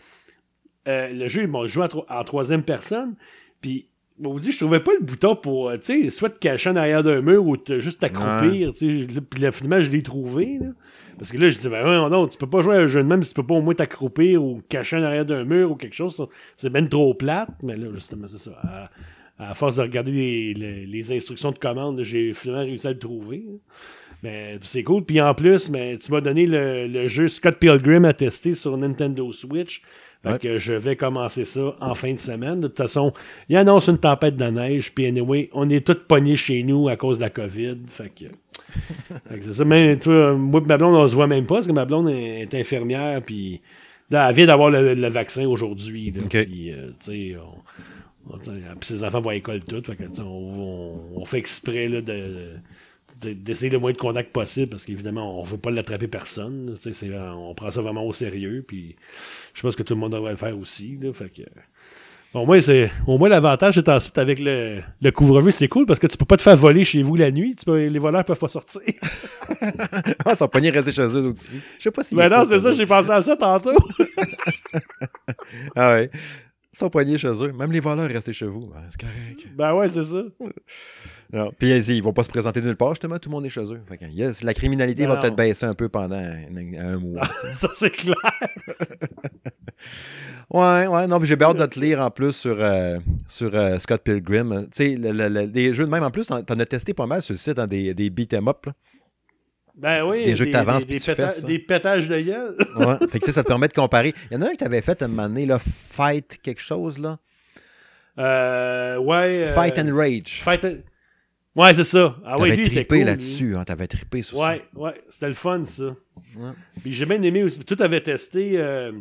euh, le jeu, bon, je joue en troisième personne, puis Bon, je trouvais pas le bouton pour, euh, tu sais, soit te cacher en arrière d'un mur ou juste t'accroupir, tu sais. Puis là, finalement, je l'ai trouvé, là. Parce que là, je dis, ben non, non, tu peux pas jouer à un jeu de même si tu peux pas au moins t'accroupir ou cacher en arrière d'un mur ou quelque chose. C'est même trop plate. Mais là, justement, c'est ça. À, force de regarder les, les, instructions de commande, j'ai finalement réussi à le trouver. Mais c'est cool. Puis en plus, mais tu m'as donné le, le, jeu Scott Pilgrim à tester sur Nintendo Switch. Fait que je vais commencer ça en fin de semaine. De toute façon, il annonce une tempête de neige. Puis anyway, on est tous pognés chez nous à cause de la COVID. Fait que, *laughs* c'est ça. Mais tu vois, moi et ma blonde, on se voit même pas parce que ma blonde est infirmière. Puis elle vient d'avoir le, vaccin aujourd'hui. Puis, euh, tu sais, ses enfants vont à l'école. Fait que, on, on, fait exprès là, de d'essayer le moins de contact possible parce qu'évidemment, on veut pas l'attraper personne. On prend ça vraiment au sérieux. Puis je pense que tout le monde devrait le faire aussi. Là, fait que, au moins, c'est, au moins l'avantage c'est site avec le, le couvre-feu, c'est cool parce que tu peux pas te faire voler chez vous la nuit. Tu les voleurs peuvent pas sortir. *laughs* ah, sont pognés rester chez eux aussi. Je sais pas si. Ben non, c'est ça, j'ai pensé à ça tantôt. *laughs* ah ouais. Ils sont poignés chez eux. Même les voleurs restent chez vous. Ben, c'est correct. Ben ouais, c'est ça. *laughs* Puis ils vont pas se présenter nulle part, justement, tout le monde est chez eux. la criminalité va peut-être baisser un peu pendant un, mois. *laughs* ça, c'est clair. *laughs* ouais, ouais, non, j'ai hâte de te lire en plus sur, euh, sur euh, Scott Pilgrim. Tu sais, les jeux de même, en plus, t'en as testé pas mal sur le site, dans des, des beat'em up. Ben oui. Des jeux que tu avances des, tu fais des pétages de gueule. *laughs* ouais. Fait que ça te permet de comparer. Il y en a un que tu avais fait à un moment donné, là, Fight quelque chose, là. Euh, ouais. Fight and Rage. Fight and... Ouais, c'est ça. Ah, t'avais trippé là-dessus, hein, t'avais trippé sur ouais, ça. Ouais, ouais, c'était le fun, ça. Puis j'ai bien aimé aussi. Tout avait testé, euh,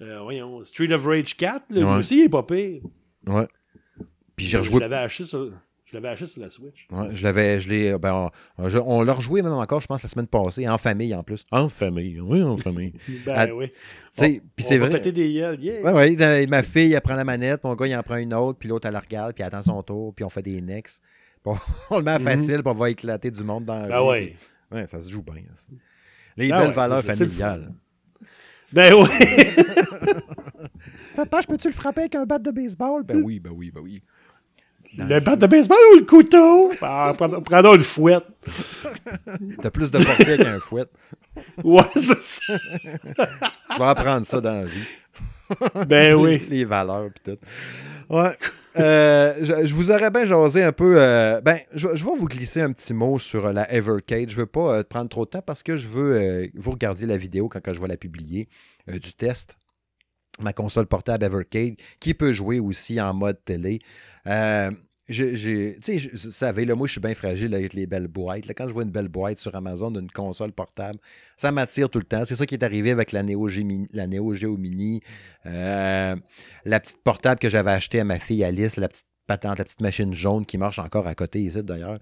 euh, voyons, Street of Rage 4, là, lui aussi, il est pas pire. Ouais. Puis j'ai rejoué. Je l'avais acheté sur. Je l'avais acheté sur la Switch. Ouais, je l'avais, je l'ai, ben, on, on l'a rejoué même encore, je pense, la semaine passée, en famille en plus. En famille, oui, en famille. *laughs* ben oui. Puis c'est vrai. Va des gueules, yeah. ouais, ouais, ma fille, elle prend la manette, mon gars, il en prend une autre, puis l'autre, elle la regarde, puis elle attend son tour, puis on fait des necks. Bon, *laughs* on le met mhm. facile, puis on va éclater du monde dans la ben ouais. ouais. ça se joue bien. Les ben belles valeurs familiales. Ben oui. *laughs* Papa, je peux-tu le frapper avec un bat de baseball? Ben oui, ben oui, ben oui. Le bat de baseball ou le couteau? Ah, *laughs* prends, une fouette. T'as plus de portée qu'un fouette. Ouais, c'est ça. *laughs* tu vas apprendre ça dans la vie. Ben *laughs* oui. Les, valeurs, peut-être. Ouais. Euh, je, vous aurais bien jasé un peu. Euh, ben, je, vais vous glisser un petit mot sur la Evercade. Je veux pas euh, prendre trop de temps parce que je veux vous regarder la vidéo quand, quand, je vais la publier du test. Ma console portable Evercade qui peut jouer aussi en mode télé. j'ai, tu sais, vous savez, là, moi, je suis bien fragile avec les belles boîtes. Là, quand je vois une belle boîte sur Amazon d'une console portable, ça m'attire tout le temps. C'est ça qui est arrivé avec la Neo, Geo, Mini, euh, la petite portable que j'avais achetée à ma fille Alice, la petite patente, la petite machine jaune qui marche encore à côté ici d'ailleurs,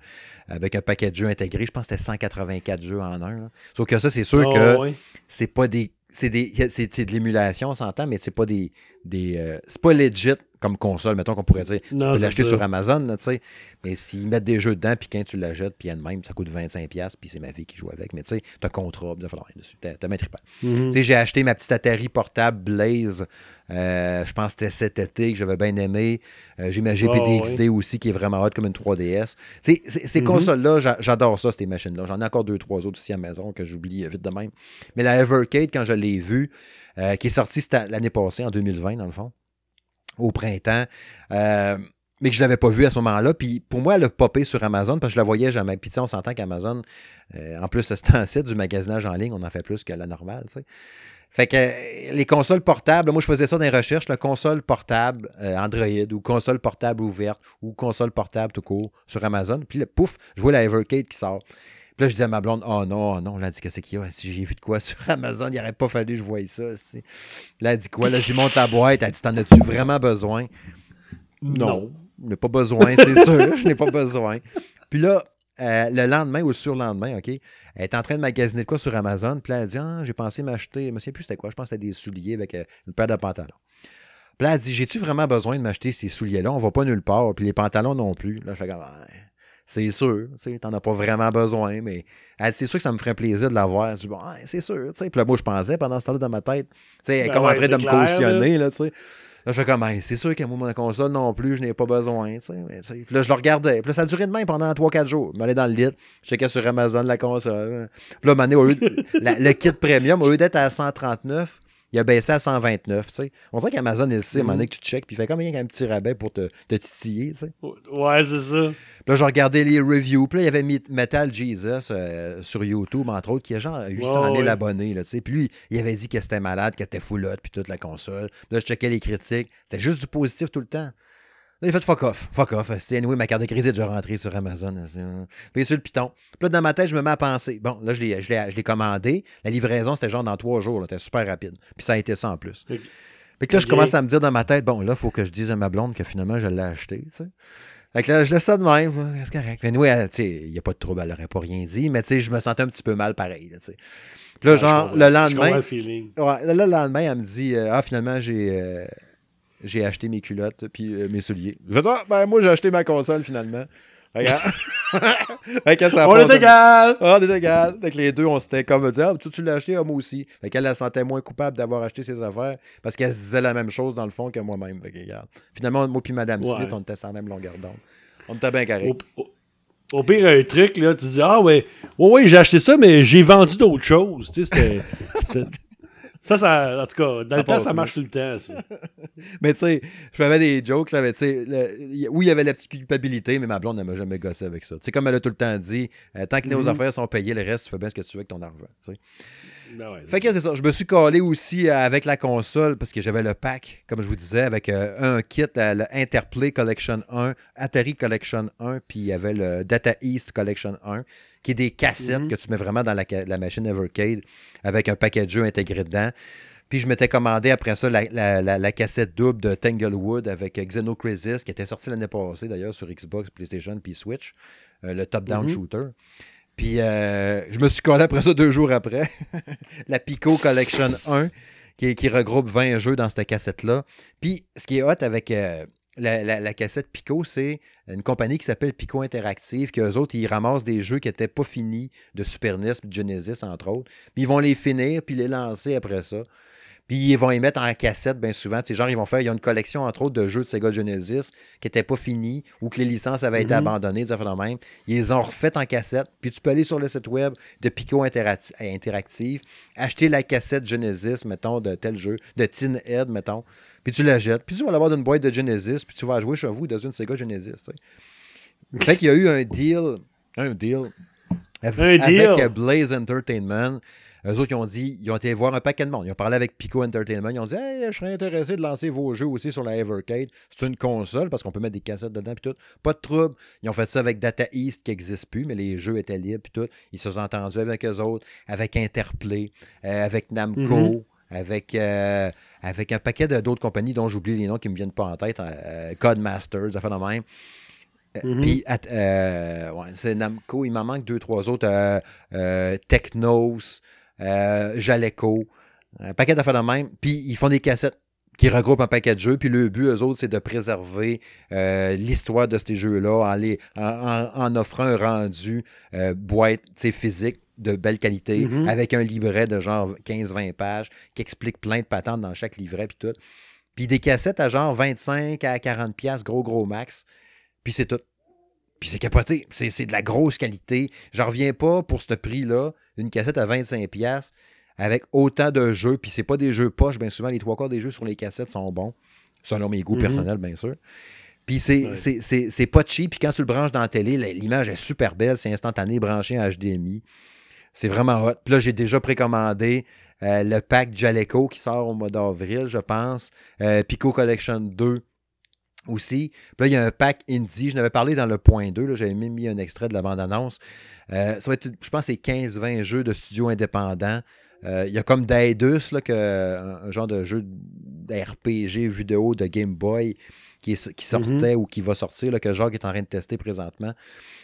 avec un paquet de jeux intégrés. Je pense que c'était 184 jeux en un. Sauf que ça, c'est sûr oh, que c'est pas des. C'est de l'émulation, on s'entend, mais c'est pas des. des euh, c'est pas legit comme console, mettons qu'on pourrait dire. tu peux l'acheter sur Amazon, tu sais. Mais s'ils mettent des jeux dedans, puis quand tu l'achètes, puis elle-même, ça coûte 25$, puis c'est ma fille qui joue avec. Mais tu sais, t'as contrat, il falloir rien dessus. T'as maîtrise pas. Tu sais, j'ai acheté ma petite Atari portable Blaze, euh, je pense que c'était cet été que j'avais bien aimé. Euh, j'ai ma GPD aussi, qui est vraiment hot comme une 3DS. Tu sais, ces mhm. consoles-là, j'adore ça, ces machines-là. J'en ai encore deux, trois autres ici à la maison que j'oublie vite de même. Mais la Evercade, quand je l'ai vue, euh, qui est sortie l'année passée, en 2020, dans le fond au printemps. Euh, mais que je ne l'avais pas vu à ce moment-là. Puis pour moi, elle a popé sur Amazon parce que je la voyais jamais. Puis on s'entend qu'Amazon, euh, en plus, c'est un site du magasinage en ligne, on en fait plus que la normale. Tu sais. Fait que les consoles portables, moi je faisais ça dans les recherches, la console portable Android ou console portable ouverte ou console portable tout court sur Amazon. Puis pouf, je vois la Evercade qui sort. Puis là, je dis à ma blonde, oh non, oh non, là, elle dit, qu'est-ce qu'il y a? Si j'ai vu de quoi sur Amazon, il n'aurait pas fallu que je voie ça. Là, elle dit quoi? Là, j'y monte la boîte. Elle dit, t'en as-tu vraiment besoin? Non, je n'ai pas besoin, c'est *laughs* sûr. Je n'ai pas besoin. Puis là, euh, le lendemain ou le lendemain, OK, elle est en train de magasiner de quoi sur Amazon. Puis là, elle dit, ah, j'ai pensé m'acheter, je me souviens plus c'était quoi, je pense que c'était des souliers avec euh, une paire de pantalons. Puis là, elle dit, j'ai-tu vraiment besoin de m'acheter ces souliers-là? On va pas nulle part. Puis les pantalons non plus. Là, je fais comme, c'est sûr, tu n'en as pas vraiment besoin, mais c'est sûr que ça me ferait plaisir de l'avoir. Je bon, c'est sûr, tu sais. Puis là, moi, je pensais pendant ce temps-là dans ma tête, tu sais, elle est ben comme en train de me cautionner, là, tu sais. Là, je fais comme, c'est sûr qu'à mon console non plus, je n'ai pas besoin. tu sais. Puis là, je le regardais. Puis là, ça a duré de même pendant 3-4 jours. Je m'allais dans le lit, je checkais sur Amazon la console. Puis là, au lieu le kit premium, au lieu d'être à 139, il a baissé à 129. sais. On dirait qu'Amazon, il sait, à un moment donné, que tu checkes, puis il fait comme il y a un petit rabais pour te, te titiller. sais. Ouais, c'est ça. Puis là, j'ai regardé les reviews. Puis là, il y avait Metal Jesus euh, sur YouTube, entre autres, qui a genre 800 000 abonnés. Là, puis lui, il avait dit que c'était malade, que c'était foulotte, puis toute la console. Là, je checkais les critiques. C'était juste du positif tout le temps. Là, il fait fuck off. Fuck off. C'était anyway, ma carte de crédit est déjà rentrée sur Amazon. Puis sur le piton. Puis là, dans ma tête, je me mets à penser. Bon, là, je l'ai commandé. La livraison, c'était genre dans trois jours. C'était super rapide. Puis ça a été ça en plus. Puis là, je commence à me dire dans ma tête, bon, là, il faut que je dise à ma blonde que finalement, je l'ai acheté. Tu sais. Fait que là, je laisse ça de même. C'est correct. Mais oui, tu sais, il n'y a pas de trouble, elle n'aurait pas rien dit. Mais tu sais, je me sentais un petit peu mal pareil. tu sais. Puis là, genre, le lendemain. Le ouais, là, le lendemain, elle me dit, euh, ah, finalement, j'ai. Euh, j'ai acheté mes culottes puis euh, mes souliers. Je ah, ben, moi, j'ai acheté ma console finalement. Regarde. *laughs* on est égal! on est égal. Fait les deux, on s'était comme dit, ah, tu, tu l'as acheté, ah, moi aussi. Fait qu'elle, elle sentait moins coupable d'avoir acheté ses affaires parce qu'elle se disait la même chose dans le fond que moi-même. Fait que, regarde. Finalement, moi puis Madame Smith, on était sans même longueur d'onde. On était bien carré. Au, pire, un truc, là, tu dis, ah ouais, ouais, ouais, j'ai acheté ça, mais j'ai vendu d'autres choses. Tu sais, c'était. *laughs* Ça, ça, en tout cas, dans le temps, ça marche tout le temps. *laughs* mais tu sais, je faisais des jokes, là, mais tu sais, oui, il y avait la petite culpabilité, mais ma blonde ne m'a jamais gossé avec ça. Tu sais, comme elle a tout le temps dit, euh, tant que nos mm-hmm. affaires sont payées, le reste, tu fais bien ce que tu veux avec ton argent. Tu sais. Ben fait que c'est ça. Je me suis collé aussi avec la console parce que j'avais le pack, comme je vous disais, avec euh, un kit, euh, le Interplay Collection 1, Atari Collection 1, puis il y avait le Data East Collection 1, qui est des cassettes mm-hmm. que tu mets vraiment dans la, machine Evercade avec un paquet de jeux intégré dedans. Puis je m'étais commandé après ça la, cassette double de Tanglewood avec Xenocrisis, qui était sortie l'année passée d'ailleurs sur Xbox, PlayStation puis Switch, euh, le top-down mm-hmm. shooter. Puis euh, je me suis collé après ça deux jours après. *laughs* la Pico Collection 1, qui, regroupe 20 jeux dans cette cassette-là. Puis ce qui est hot avec euh, la, cassette Pico, c'est une compagnie qui s'appelle Pico Interactive, qui eux autres, ils ramassent des jeux qui n'étaient pas finis de Super NES, de Genesis, entre autres. Puis ils vont les finir, puis les lancer après ça. Puis ils vont y mettre en cassette bien souvent. Tu genre, ils vont faire. Il y a une collection, entre autres, de jeux de Sega Genesis qui n'étaient pas finis ou que les licences avaient été mhm. abandonnées, des affaires de même. Ils les ont refaites en cassette. Puis tu peux aller sur le site web de Pico Interactive, acheter la cassette Genesis, mettons, de tel jeu, de Tin Head, mettons. Puis tu la jettes. Puis tu vas l'avoir d'une boîte de Genesis. Puis tu vas jouer chez vous dans une Sega Genesis. Tu Fait qu'il y a eu un deal. Un deal. Avec, Blaze Entertainment Eux autres, ils ont dit, ils ont été voir un paquet de monde. Ils ont parlé avec Pico Entertainment. Ils ont dit, hey, je serais intéressé de lancer vos jeux aussi sur la Evercade. C'est une console parce qu'on peut mettre des cassettes dedans, puis tout. Pas de trouble. Ils ont fait ça avec Data East qui n'existe plus, mais les jeux étaient libres, puis tout. Ils se sont entendus avec eux autres, avec Interplay, euh, avec Namco. Mhm. Avec, euh, avec un paquet d'autres compagnies dont j'oublie les noms qui ne me viennent pas en tête, euh, Codemasters, ça fait de même. Mhm. Puis, ouais, c'est Namco, il m'en manque deux, trois autres. Technos, Jaleco, un paquet d'affaires de même. Puis, ils font des cassettes qui regroupent un paquet de jeux. Puis le but, eux autres, c'est de préserver euh, l'histoire de ces jeux-là en, en, offrant un rendu euh, boîte physique de belle qualité, mm-hmm. avec un livret de genre 15-20 pages qui explique plein de patentes dans chaque livret, puis tout. Puis des cassettes à genre 25 à 40 pièces gros, gros max. Puis c'est tout. Puis c'est capoté. C'est de la grosse qualité. J'en reviens pas pour ce prix-là, une cassette à 25 pièces avec autant de jeux, puis c'est pas des jeux poches, bien souvent, les trois quarts des jeux sur les cassettes sont bons, selon mes goûts mhm. personnels, bien sûr. Puis c'est pas cheap, puis quand tu le branches dans la télé, l'image est super belle, c'est instantané, branché en HDMI. C'est vraiment hot. Puis là, j'ai déjà précommandé euh, le pack Jaleco qui sort au mois d'avril, je pense. Euh, Pico Collection 2 aussi. Puis là, il y a un pack indie. Je n'avais parlé dans le point 2. J'avais même mis un extrait de la bande-annonce. Euh, ça va être, je pense, c'est 15-20 jeux de studios indépendants. Euh, il y a comme Daedus, là, un, genre de jeu d'RPG vidéo de Game Boy qui, qui sortait ou qui va sortir, là, que Jacques est en train de tester présentement.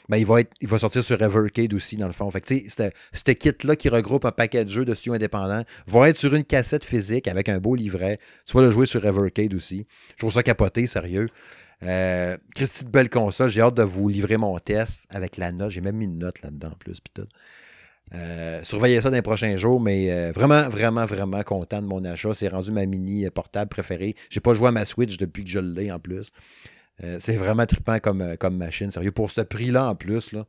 Ben, il, va sortir sur Evercade aussi, dans le fond. Fait ce kit-là qui regroupe un paquet de jeux de studio indépendants va être sur une cassette physique avec un beau livret. Tu vas le jouer sur Evercade aussi. Je trouve ça capoté, sérieux. Euh, Christy de belle console, j'ai hâte de vous livrer mon test avec la note. J'ai même mis une note là-dedans en plus. Puis tout. Euh, surveillez ça dans les prochains jours, mais euh, vraiment, vraiment, vraiment content de mon achat. C'est rendu ma mini portable préférée. J'ai pas joué à ma Switch depuis que je l'ai en plus. Euh, c'est vraiment trippant comme, comme machine, sérieux. Pour ce prix-là en plus, là,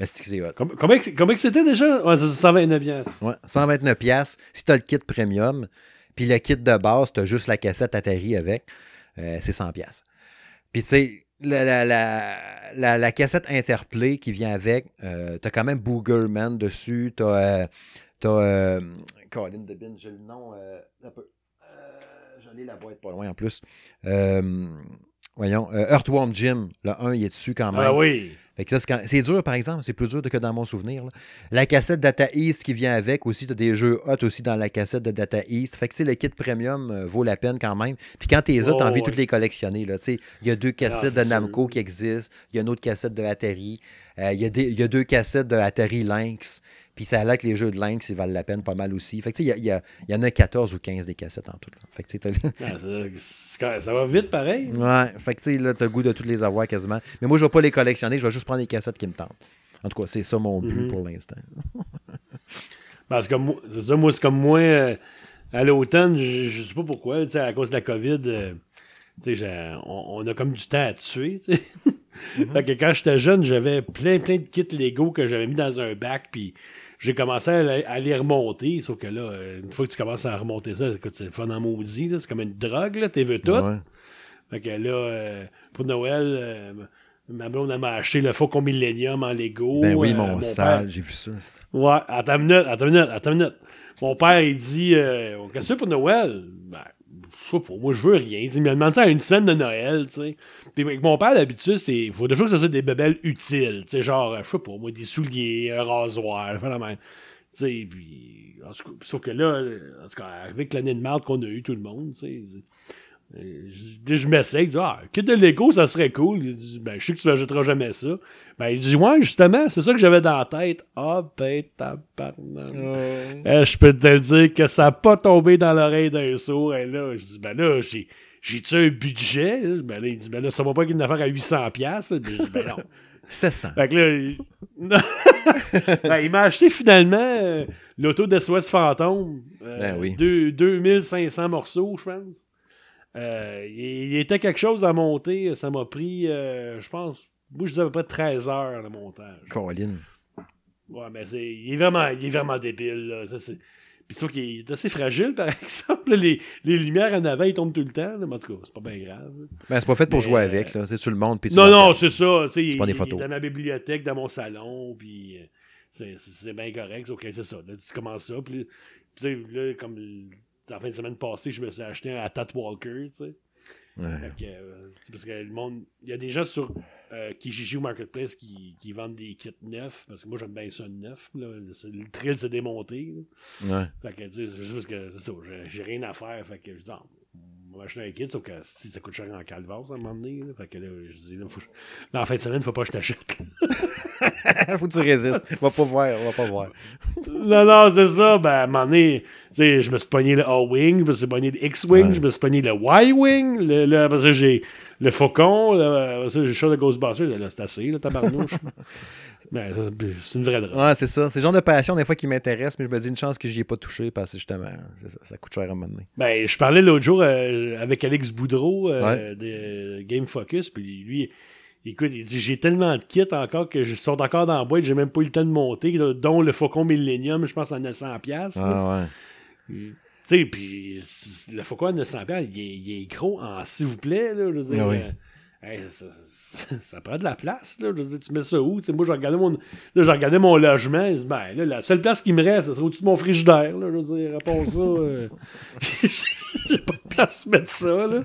est-ce que c'est hot? Comment, c'était déjà? Ouais, 129 pièces. Ouais, 129 pièces. Si tu as le kit premium, puis le kit de base, tu as juste la cassette Atari avec, c'est 100 pièces. Puis tu sais, la, la, la, cassette Interplay qui vient avec, euh, t'as quand même Boogerman dessus, t'as. Euh, t'as euh, Colin de Bin, j'ai le nom. Euh, un peu. J'en ai la boîte pas loin en plus. Voyons, Earthworm Jim, le 1, il est dessus quand même. Ah oui! c'est dur, par exemple, c'est plus dur que dans mon souvenir. La cassette Data East qui vient avec aussi, tu as des jeux hot aussi dans la cassette de Data East. Fait que le kit premium euh, vaut la peine quand même. Puis quand tu les as, tu as envie de toutes les collectionner. Il y a deux cassettes de Namco qui existent, il y a une autre cassette de Atari, euh, il y, a deux cassettes de Atari Lynx. Puis ça a l'air que les jeux de Lynx, ils valent la peine pas mal aussi. Fait que, il y, y, en a 14 ou 15 des cassettes en tout. Fait que, ah, ça, va vite pareil. Ouais. Fait que, tu là, as le goût de toutes les avoir quasiment. Mais moi, je vais pas les collectionner. Je vais juste prendre les cassettes qui me tentent. En tout cas, c'est ça mon but mhm. pour l'instant. *laughs* Parce que moi, c'est ça, moi, c'est comme moi, euh, à l'automne, je, je sais pas pourquoi, à cause de la COVID, euh, on, on, a comme du temps à tuer. Mhm. *laughs* fait que quand j'étais jeune, j'avais plein, plein de kits Lego que j'avais mis dans un bac, puis j'ai commencé à, les remonter. Sauf que là, une fois que tu commences à remonter ça, c'est fun en maudit. C'est comme une drogue, là. T'es vu tout. Fait que là, euh, pour Noël, euh, ma blonde m'a acheté le Faucon Millennium en Lego. Ben oui, euh, mon, sale, j'ai vu ça. Ouais, attends une minute, attends une minute, attends une minute. Mon père, il dit Qu'est-ce que c'est pour Noël? Ben, moi, je veux rien. Il me demande ça à une semaine de Noël, tu sais. Puis avec mon père, d'habitude, c'est. Il faut toujours que ce soit des bébelles utiles. Tu sais, genre, je sais pas, moi, des souliers, un rasoir, la même. Tu sais, puis. sauf que là, en tout cas, avec l'année de merde qu'on a eu, tout le monde, tu sais. Je, je m'essaye, je dis, ah, kit de Lego, ça serait cool. Il dit, ben, je sais que tu n'achèteras jamais ça. Ben, il dit, ouais, justement, c'est ça que j'avais dans la tête. Ah, ben, tabarnak. Euh, je peux te le dire que ça n'a pas tombé dans l'oreille d'un sourd. Et là, je dis, ben là, j'ai, j'ai-tu un budget? Ben là, il dit, ben là, ça va pas qu'il y ait une affaire à 800$. pièces ben, je dis, ben non. *laughs* 700. Fait que là, il... *laughs* ben, il m'a acheté finalement euh, l'auto d'SOS Fantôme. Euh, ben oui. 2500 morceaux, je pense. Euh, il, était quelque chose à monter. Ça m'a pris, euh, je pense, moi je disais à peu près 13 heures le montage. Colin. Ouais, mais c'est, il, est vraiment, il est vraiment débile. Là. Ça, c'est... Puis sauf qu'il est assez fragile, par *laughs* exemple. Les, les lumières en avant, ils tombent tout le temps. Mais en tout cas, c'est pas bien grave. Mais c'est pas fait pour jouer avec. Là. C'est, tu le montres. Puis non, non, c'est ça. C'est pas des photos. Il est dans ma bibliothèque, dans mon salon. Puis c'est bien correct. OK, c'est ça. Là, tu commences ça. Puis, là, comme la fin de semaine passée, je me suis acheté un Atat Walker, tu sais. Euh, parce que le monde. Il y a des gens sur euh, Kijiji ou Marketplace qui, qui, vendent des kits neufs. Parce que moi, j'aime bien ça neuf. Là. Le trail s'est démonté. Ouais. Fait que, c'est juste que j'ai rien à faire. Fait que, non, on va acheter un kit, sauf que si ça coûte cher en calvaire, à un moment donné. Fait que là, je dis, là, faut, là, en fin de semaine, faut pas que je t'achète. *laughs* faut que tu résistes. On va pas voir, on va pas voir. *laughs* non, non, c'est ça. Ben, à un moment donné, je me suis pogné le A-Wing, je me suis pogné le X-Wing, je me suis pogné le Y-Wing. Là, après ça, j'ai le Faucon. Là, le show de Ghostbusters. Là, c'est assez, là, tabarnouche. *laughs* Ben, c'est une vraie drogue. Ouais, c'est ça. C'est le genre de passion, des fois, qui m'intéresse, mais je me dis une chance que j'y ai pas touché parce que justement, ça, ça, coûte cher à un moment donné. Ben, je parlais l'autre jour euh, avec Alex Boudreau euh, de Game Focus, puis lui, écoute, il dit J'ai tellement de kits encore que je sont encore dans la boîte, j'ai même pas eu le temps de monter, dont le Faucon Millennium, je pense, à 900$. Ah, ouais. Tu sais, puis le Faucon à 900$, il est, il est gros en s'il vous plaît, là. Je veux dire, ah oui. Euh, ça, prend de la place. Là. tu mets ça où? moi, j'ai regardé, mon, là, mon logement. ben, là, la seule place qui me reste, c'est au-dessus de mon frigidaire. Là, je veux dire, réponds ça. Euh, *laughs* j'ai pas de place pour mettre ça. Là.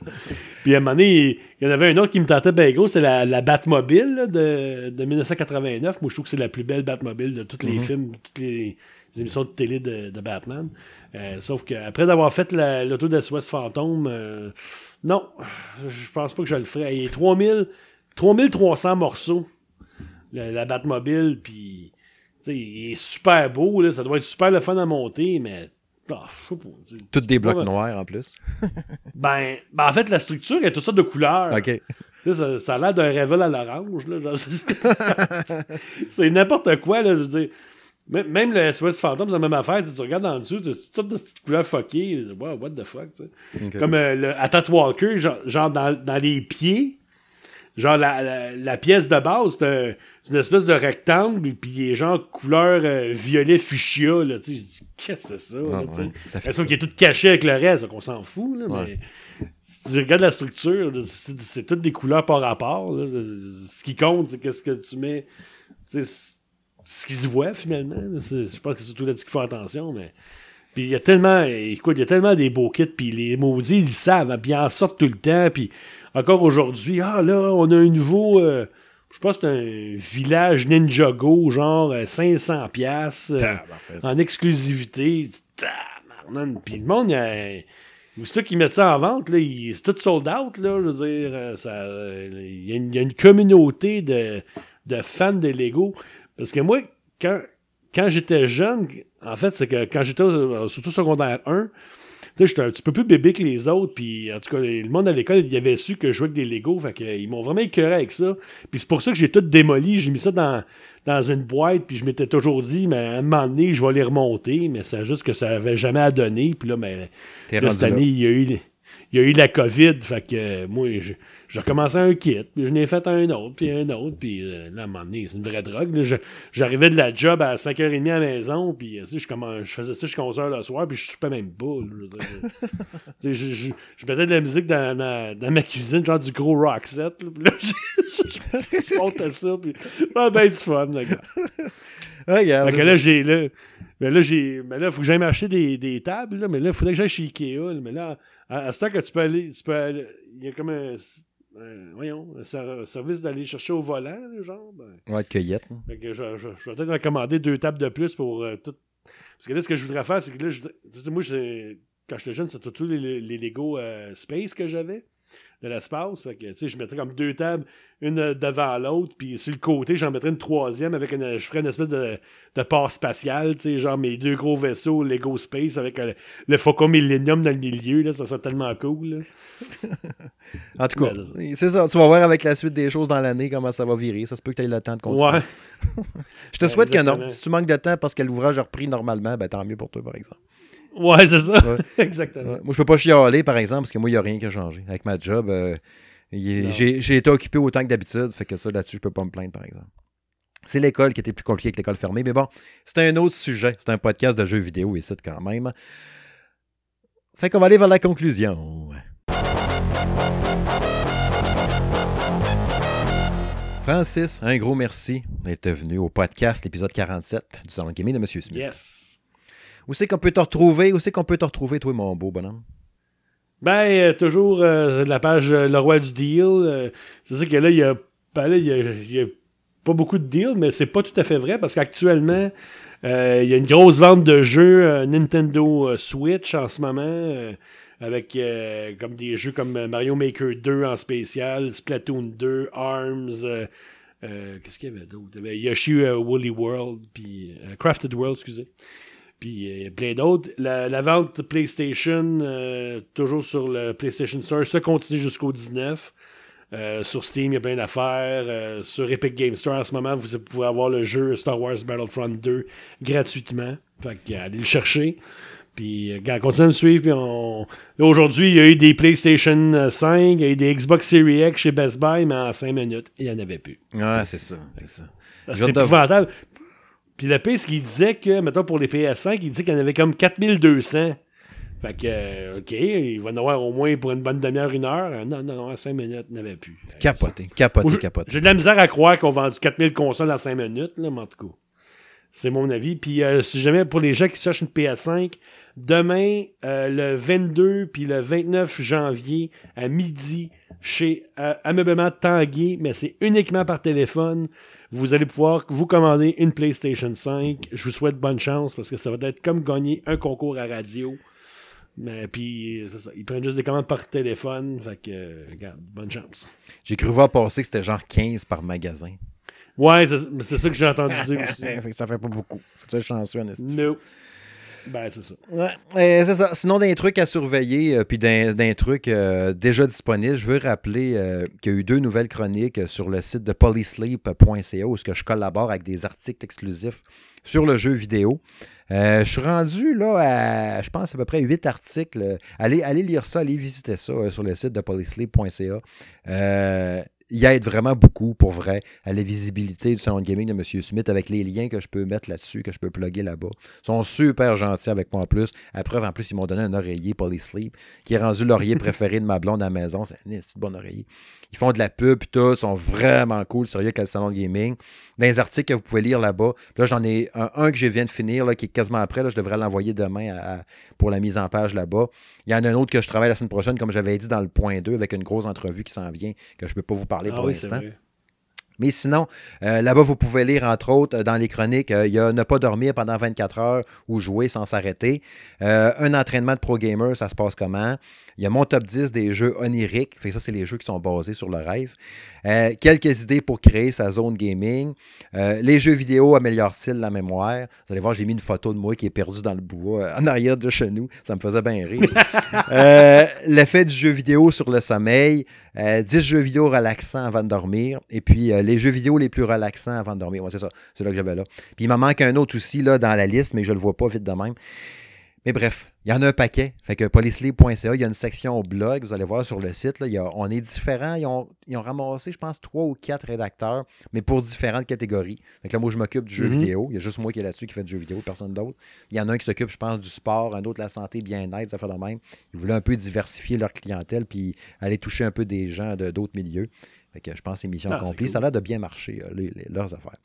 Puis à un moment donné, il y en avait un autre qui me tentait bien gros, c'est la, la Batmobile de, de 1989. Moi, je trouve que c'est la plus belle Batmobile de tous les mm-hmm. films, toutes les, émissions de télé de, de Batman. Euh, sauf qu'après avoir fait l'auto de West Phantom, euh, non, je pense pas que je le ferais. Il y a 3000, 3300 morceaux, la, Batmobile, puis il est super beau, là, ça doit être super le fun à monter, mais. Oh, Toutes des blocs noirs en plus. *laughs* ben, ben, en fait, la structure est toute sorte de couleurs. OK. Ça, ça, a l'air d'un Revel à l'orange. *laughs* c'est n'importe quoi, là, je veux dire. Même le SOS Phantom, c'est la même affaire. Tu regardes en dessous, c'est toutes des petites couleurs fuckées. Wow, what the fuck, sais. Comme euh, le Atat Walker, genre, dans, dans, les pieds, genre la, la, pièce de base, c'est une espèce de rectangle, puis il est genre couleur euh, violet fuchsia, là, tu sais. Je dis, qu'est-ce que c'est ça, ah, là, tu sais. qu'il est tout caché avec le reste, donc on s'en fout, là, mais si tu regardes la structure, c'est toutes des couleurs par rapport, là. Ce qui compte, c'est qu'est-ce que tu mets, tu sais, ce qui se voit finalement. Je pense que c'est surtout là-dessus qu'il faut attention, mais. Puis il y a tellement, écoute, il y a tellement des beaux kits, puis les maudits, ils savent, puis ils en sortent tout le temps, puis encore aujourd'hui, ah là, on a un nouveau, euh, je pense que c'est un village Ninjago, genre 500 euh, pièces euh, en exclusivité. Puis le monde, c'est là qu'ils mettent ça en vente, là, c'est tout sold out, là, je veux dire, ça, il y, a une communauté de, de fans de Lego. Parce que moi, quand, quand j'étais jeune, en fait, c'est que quand j'étais surtout secondaire 1, tu sais, j'étais un petit peu plus bébé que les autres, puis en tout cas, le monde à l'école, il avait su que je jouais avec des Legos, fait qu'ils m'ont vraiment écœuré avec ça. Puis c'est pour ça que j'ai tout démoli, j'ai mis ça dans, dans une boîte, puis je m'étais toujours dit, mais à un moment donné, je vais les remonter, mais c'est juste que ça avait jamais à donner, puis là, mais, cette année, il y a eu il y a eu la COVID, fait que euh, moi, j'ai recommencé un kit, puis je n'ai fait un autre, puis un autre, puis euh, là, à un moment donné, c'est une vraie drogue. J'arrivais de la job à 5h30 à la maison, puis euh, je, je faisais ça jusqu'à 11h le soir, puis je suis pas même pas. *laughs* je, je, je, mettais de la musique dans ma, dans ma cuisine, genre du gros rock set, puis là, *laughs* je, montais ça, puis ah, ben du fun, le gars. fait que là, j'ai... Là, mais là, j'ai. Mais là, il faut que j'aille m'acheter des, des tables, là, mais là, il faudrait que j'aille chez Ikea. mais là, à, ce temps que tu peux aller, tu peux aller, il y a comme un, voyons, un service d'aller chercher au volant, genre. Ben, ouais, de cueillette. je, je, je, vais peut-être recommander deux tables de plus pour euh, tout. Parce que là, ce que je voudrais faire, c'est que là, je, moi, quand j'étais jeune, c'était tous les, les Lego euh, Space que j'avais de l'espace. je mettrais comme deux tables, une devant l'autre, puis sur le côté, j'en mettrais une troisième avec une. Je ferais une espèce de, de port spatial, genre mes deux gros vaisseaux Lego Space avec euh, le Faucon Millennium dans le milieu, là, ça serait tellement cool. *laughs* en tout cas, c'est ça. Tu vas voir avec la suite des choses dans l'année comment ça va virer. Ça se peut que tu aies le temps de continuer. Ouais. *laughs* Je te souhaite que non. Si tu manques de temps parce que l'ouvrage a repris normalement, ben tant mieux pour toi, par exemple. Ouais, c'est ça. *laughs* Exactement. Moi, je peux pas chialer, par exemple, parce que moi, il n'y a rien qui a changé. Avec ma job, euh, j'ai été occupé autant que d'habitude. Fait que ça, là-dessus, je peux pas me plaindre, par exemple. C'est l'école qui était plus compliquée que l'école fermée. Mais bon, c'est un autre sujet. C'est un podcast de jeux vidéo ici, quand même. Fait qu'on va aller vers la conclusion. Francis, un gros merci d'être venu au podcast, l'épisode 47 du Salon Gaming de Monsieur Smith. Yes. Où c'est qu'on peut te retrouver? Où c'est qu'on peut te retrouver, toi, mon beau bonhomme? Ben, euh, toujours euh, la page euh, Le Roi du Deal. Euh, c'est sûr que là, il y a, ben il y a, y pas beaucoup de deals, mais c'est pas tout à fait vrai parce qu'actuellement, il y a une grosse vente de jeux Nintendo Switch en ce moment. avec comme des jeux comme Mario Maker 2 en spécial, Splatoon 2, ARMS, qu'est-ce qu'il y avait d'autre? Il y avait Yoshi Woolly World, puis Crafted World, excusez. Puis euh, plein d'autres. La, la vente PlayStation, euh, toujours sur le PlayStation Store, ça continue jusqu'au 19. Euh, sur Steam, il y a plein d'affaires. Euh, sur Epic Game Store, en ce moment, vous pouvez avoir le jeu Star Wars Battlefront 2 gratuitement. Fait que, allez le chercher. Puis, gars, continuez à me suivre. Puis on... Aujourd'hui, il y a eu des PlayStation euh, 5, il y a eu des Xbox Series X chez Best Buy, mais en 5 minutes, il n'y en avait plus. Ouais, c'est ça. c'est de- épouvantable. Puis le pire, c'est qu'il disait que, mettons, pour les PS5, il disait qu'il y en avait comme 4200. Fait que, euh, OK, il va en avoir au moins pour une bonne demi-heure, une heure. Euh, Non, non, non, à 5 minutes, il n'y en avait plus. Capoté, capoté, capoté. J'ai de la misère à croire qu'on vend 4000 consoles en 5 minutes, là, mais en tout cas. C'est mon avis. Puis euh, si jamais pour les gens qui cherchent une PS5, demain, euh, le 22 puis le 29 janvier à midi, chez euh, Ameublement Tanguay, mais c'est uniquement par téléphone. Vous allez pouvoir vous commander une PlayStation 5. Je vous souhaite bonne chance parce que ça va être comme gagner un concours à radio. Mais puis, c'est ça. Ils prennent juste des commandes par téléphone. Fait que, euh, regarde, bonne chance. J'ai cru voir passer que c'était genre 15 par magasin. Ouais, c'est mais c'est ça que j'ai entendu dire aussi. *laughs* Fait que ça fait pas beaucoup. C'est chanceux, en esti. No. Ben, c'est ça. Ouais, c'est ça. Sinon, d'un truc à surveiller, euh, puis d'un truc euh, déjà disponible, je veux rappeler euh, qu'il y a eu deux nouvelles chroniques sur le site de polysleep.ca où que je collabore avec des articles exclusifs sur le jeu vidéo. Je suis rendu là à, je pense, à peu près huit articles. Allez, allez lire ça, allez visiter ça sur le site de polysleep.ca. Il aide vraiment beaucoup, pour vrai, à la visibilité du salon de gaming de M. Smith avec les liens que je peux mettre là-dessus, que je peux plugger là-bas. Ils sont super gentils avec moi en plus. À preuve, en plus, ils m'ont donné un oreiller Polysleep qui est rendu l'oreiller *laughs* préféré de ma blonde à la maison. C'est un petit bon oreiller. Ils font de la pub, puis tout, ils sont vraiment cool, sérieux, avec le salon de gaming. Dans les articles que vous pouvez lire là-bas, là, j'en ai un, un que je viens de finir, là, qui est quasiment après. Là, je devrais l'envoyer demain à- à- pour la mise en page là-bas. Il y en a un autre que je travaille la semaine prochaine, comme j'avais dit dans le point 2, avec une grosse entrevue qui s'en vient, que je ne peux pas vous parler Ah pour oui, l'instant. Mais sinon, euh, là-bas, vous pouvez lire, entre autres, euh, dans les chroniques, euh, il y a ne pas dormir pendant 24 heures ou jouer sans s'arrêter. Un entraînement de pro gamer, ça se passe comment? Il y a mon top 10 des jeux oniriques. Fait que ça, c'est les jeux qui sont basés sur le rêve. Euh, quelques idées pour créer sa zone gaming. Euh, les jeux vidéo améliorent-ils la mémoire? Vous allez voir, j'ai mis une photo de moi qui est perdu dans le bois euh, en arrière de chez nous. Ça me faisait bien rire. *laughs* Euh, L'effet du jeu vidéo sur le sommeil. Euh, 10 jeux vidéo relaxants avant de dormir. Et puis, les jeux vidéo les plus relaxants avant de dormir. Ouais, c'est ça. C'est là que j'avais là. Puis, il m'en manque un autre aussi là, dans la liste, mais je le vois pas vite de même. Mais bref, il y en a un paquet. Fait que polysleep.ca, il y a une section blog, vous allez voir sur le site. Là, il y a- on est différents. Ils ont, ils ont ramassé, je pense, trois ou quatre rédacteurs, mais pour différentes catégories. Fait que là, moi, je m'occupe du jeu Mhm. vidéo. Il y a juste moi qui est là-dessus qui fait du jeu vidéo, personne d'autre. Il y en a un qui s'occupe, je pense, du sport, un autre de la santé, bien-être, ça fait de même. Ils voulaient un peu diversifier leur clientèle puis aller toucher un peu des gens de d'autres milieux. Fait que je pense que c'est mission Ah, accomplie. Ça a l'air de bien marcher, les- les- leurs affaires.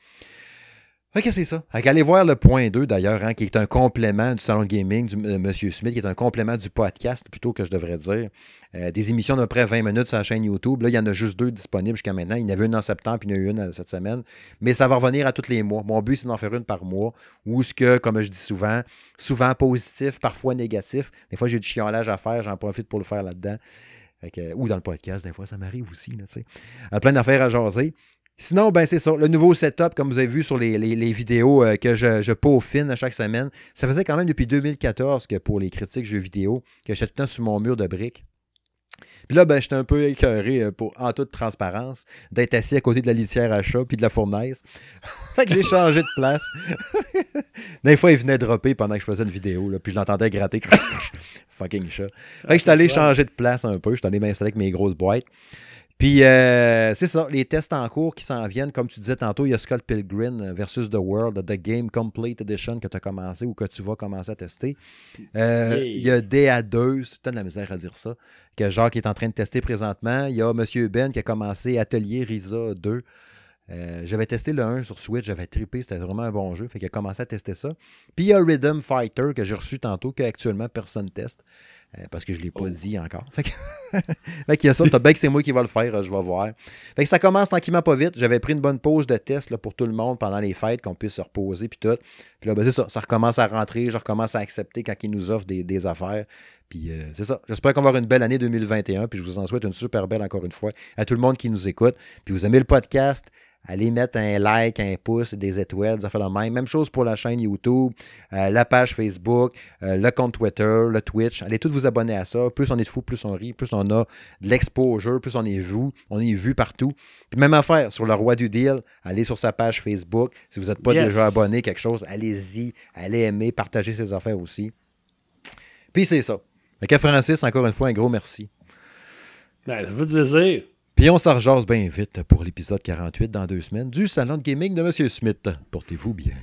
Fait que c'est ça? Qu'allez voir le point 2 d'ailleurs, hein, qui est un complément du salon gaming du euh, Monsieur Smith, qui est un complément du podcast, plutôt que je devrais dire. Euh, des émissions d'à peu près 20 minutes sur la chaîne YouTube. Là, il y en a juste deux disponibles jusqu'à maintenant. Il y en avait une en septembre, puis il y en a eu une euh, cette semaine. Mais ça va revenir à tous les mois. Mon but, c'est d'en faire une par mois. Ou ce que, comme je dis souvent, souvent positif, parfois négatif. Des fois, j'ai du chiolage à faire, j'en profite pour le faire là-dedans. Ou dans le podcast, des fois, ça m'arrive aussi. Là. Euh, plein d'affaires à jaser. Sinon, ben c'est ça. Le nouveau setup, comme vous avez vu sur les, les- les vidéos euh, que je, je peaufine à chaque semaine, ça faisait quand même depuis 2014 que pour les critiques jeux vidéo, que j'étais tout le temps sur mon mur de briques. Puis là, ben, j'étais un peu écœuré, euh, pour, en toute transparence, d'être assis à côté de la litière à chat puis de la fournaise. *laughs* fait que j'ai changé de place. *laughs* Des fois, il venait dropper pendant que je faisais une vidéo, là, puis je l'entendais gratter. *laughs* Fucking chat. Fait que j'étais allé changer de place un peu. J'étais allé m'installer avec mes grosses boîtes. Puis, euh, c'est ça, les tests en cours qui s'en viennent. Comme tu disais tantôt, il y a Scott Pilgrim versus The World, The Game Complete Edition que tu as commencé ou que tu vas commencer à tester. Euh, Yeah. Il y a DA2, c'est de la misère à dire ça, que Jacques est en train de tester présentement. Il y a M. Ben qui a commencé Atelier Risa 2. Euh, j'avais testé le 1 sur Switch, j'avais trippé, c'était vraiment un bon jeu. Fait qu'il a commencé à tester ça. Puis il y a Rhythm Fighter que j'ai reçu tantôt, qu'actuellement personne teste. Euh, parce que je ne l'ai pas oh. dit encore. Fait, que... *laughs* qu'il y a ça, t'as bien que c'est moi qui va le faire, je vais voir. Fait que ça commence tranquillement pas vite. J'avais pris une bonne pause de test là, pour tout le monde pendant les fêtes, qu'on puisse se reposer puis tout. Puis là, ben, ça, ça recommence à rentrer, je recommence à accepter quand ils nous offrent des, affaires. Puis euh, c'est ça. J'espère qu'on va avoir une belle année 2021. Puis je vous en souhaite une super belle encore une fois à tout le monde qui nous écoute. Puis vous aimez le podcast, Allez mettre un like, un pouce, des étoiles, ça fait la même. Même chose pour la chaîne YouTube, euh, la page Facebook, euh, le compte Twitter, le Twitch. Allez tous vous abonner à ça. Plus on est de fou, plus on rit, plus on a de l'exposure, plus on est vu, on est vu partout. Puis même affaire sur le roi du deal, allez sur sa page Facebook. Si vous n'êtes pas déjà abonné quelque chose, allez-y, allez aimer, partagez ses affaires aussi. Puis c'est ça. Fait Francis, encore une fois, un gros merci. Ben, ça fait plaisir. Puis on s'en bien vite pour l'épisode 48 dans deux semaines du Salon de Gaming de M. Smith. Portez-vous bien.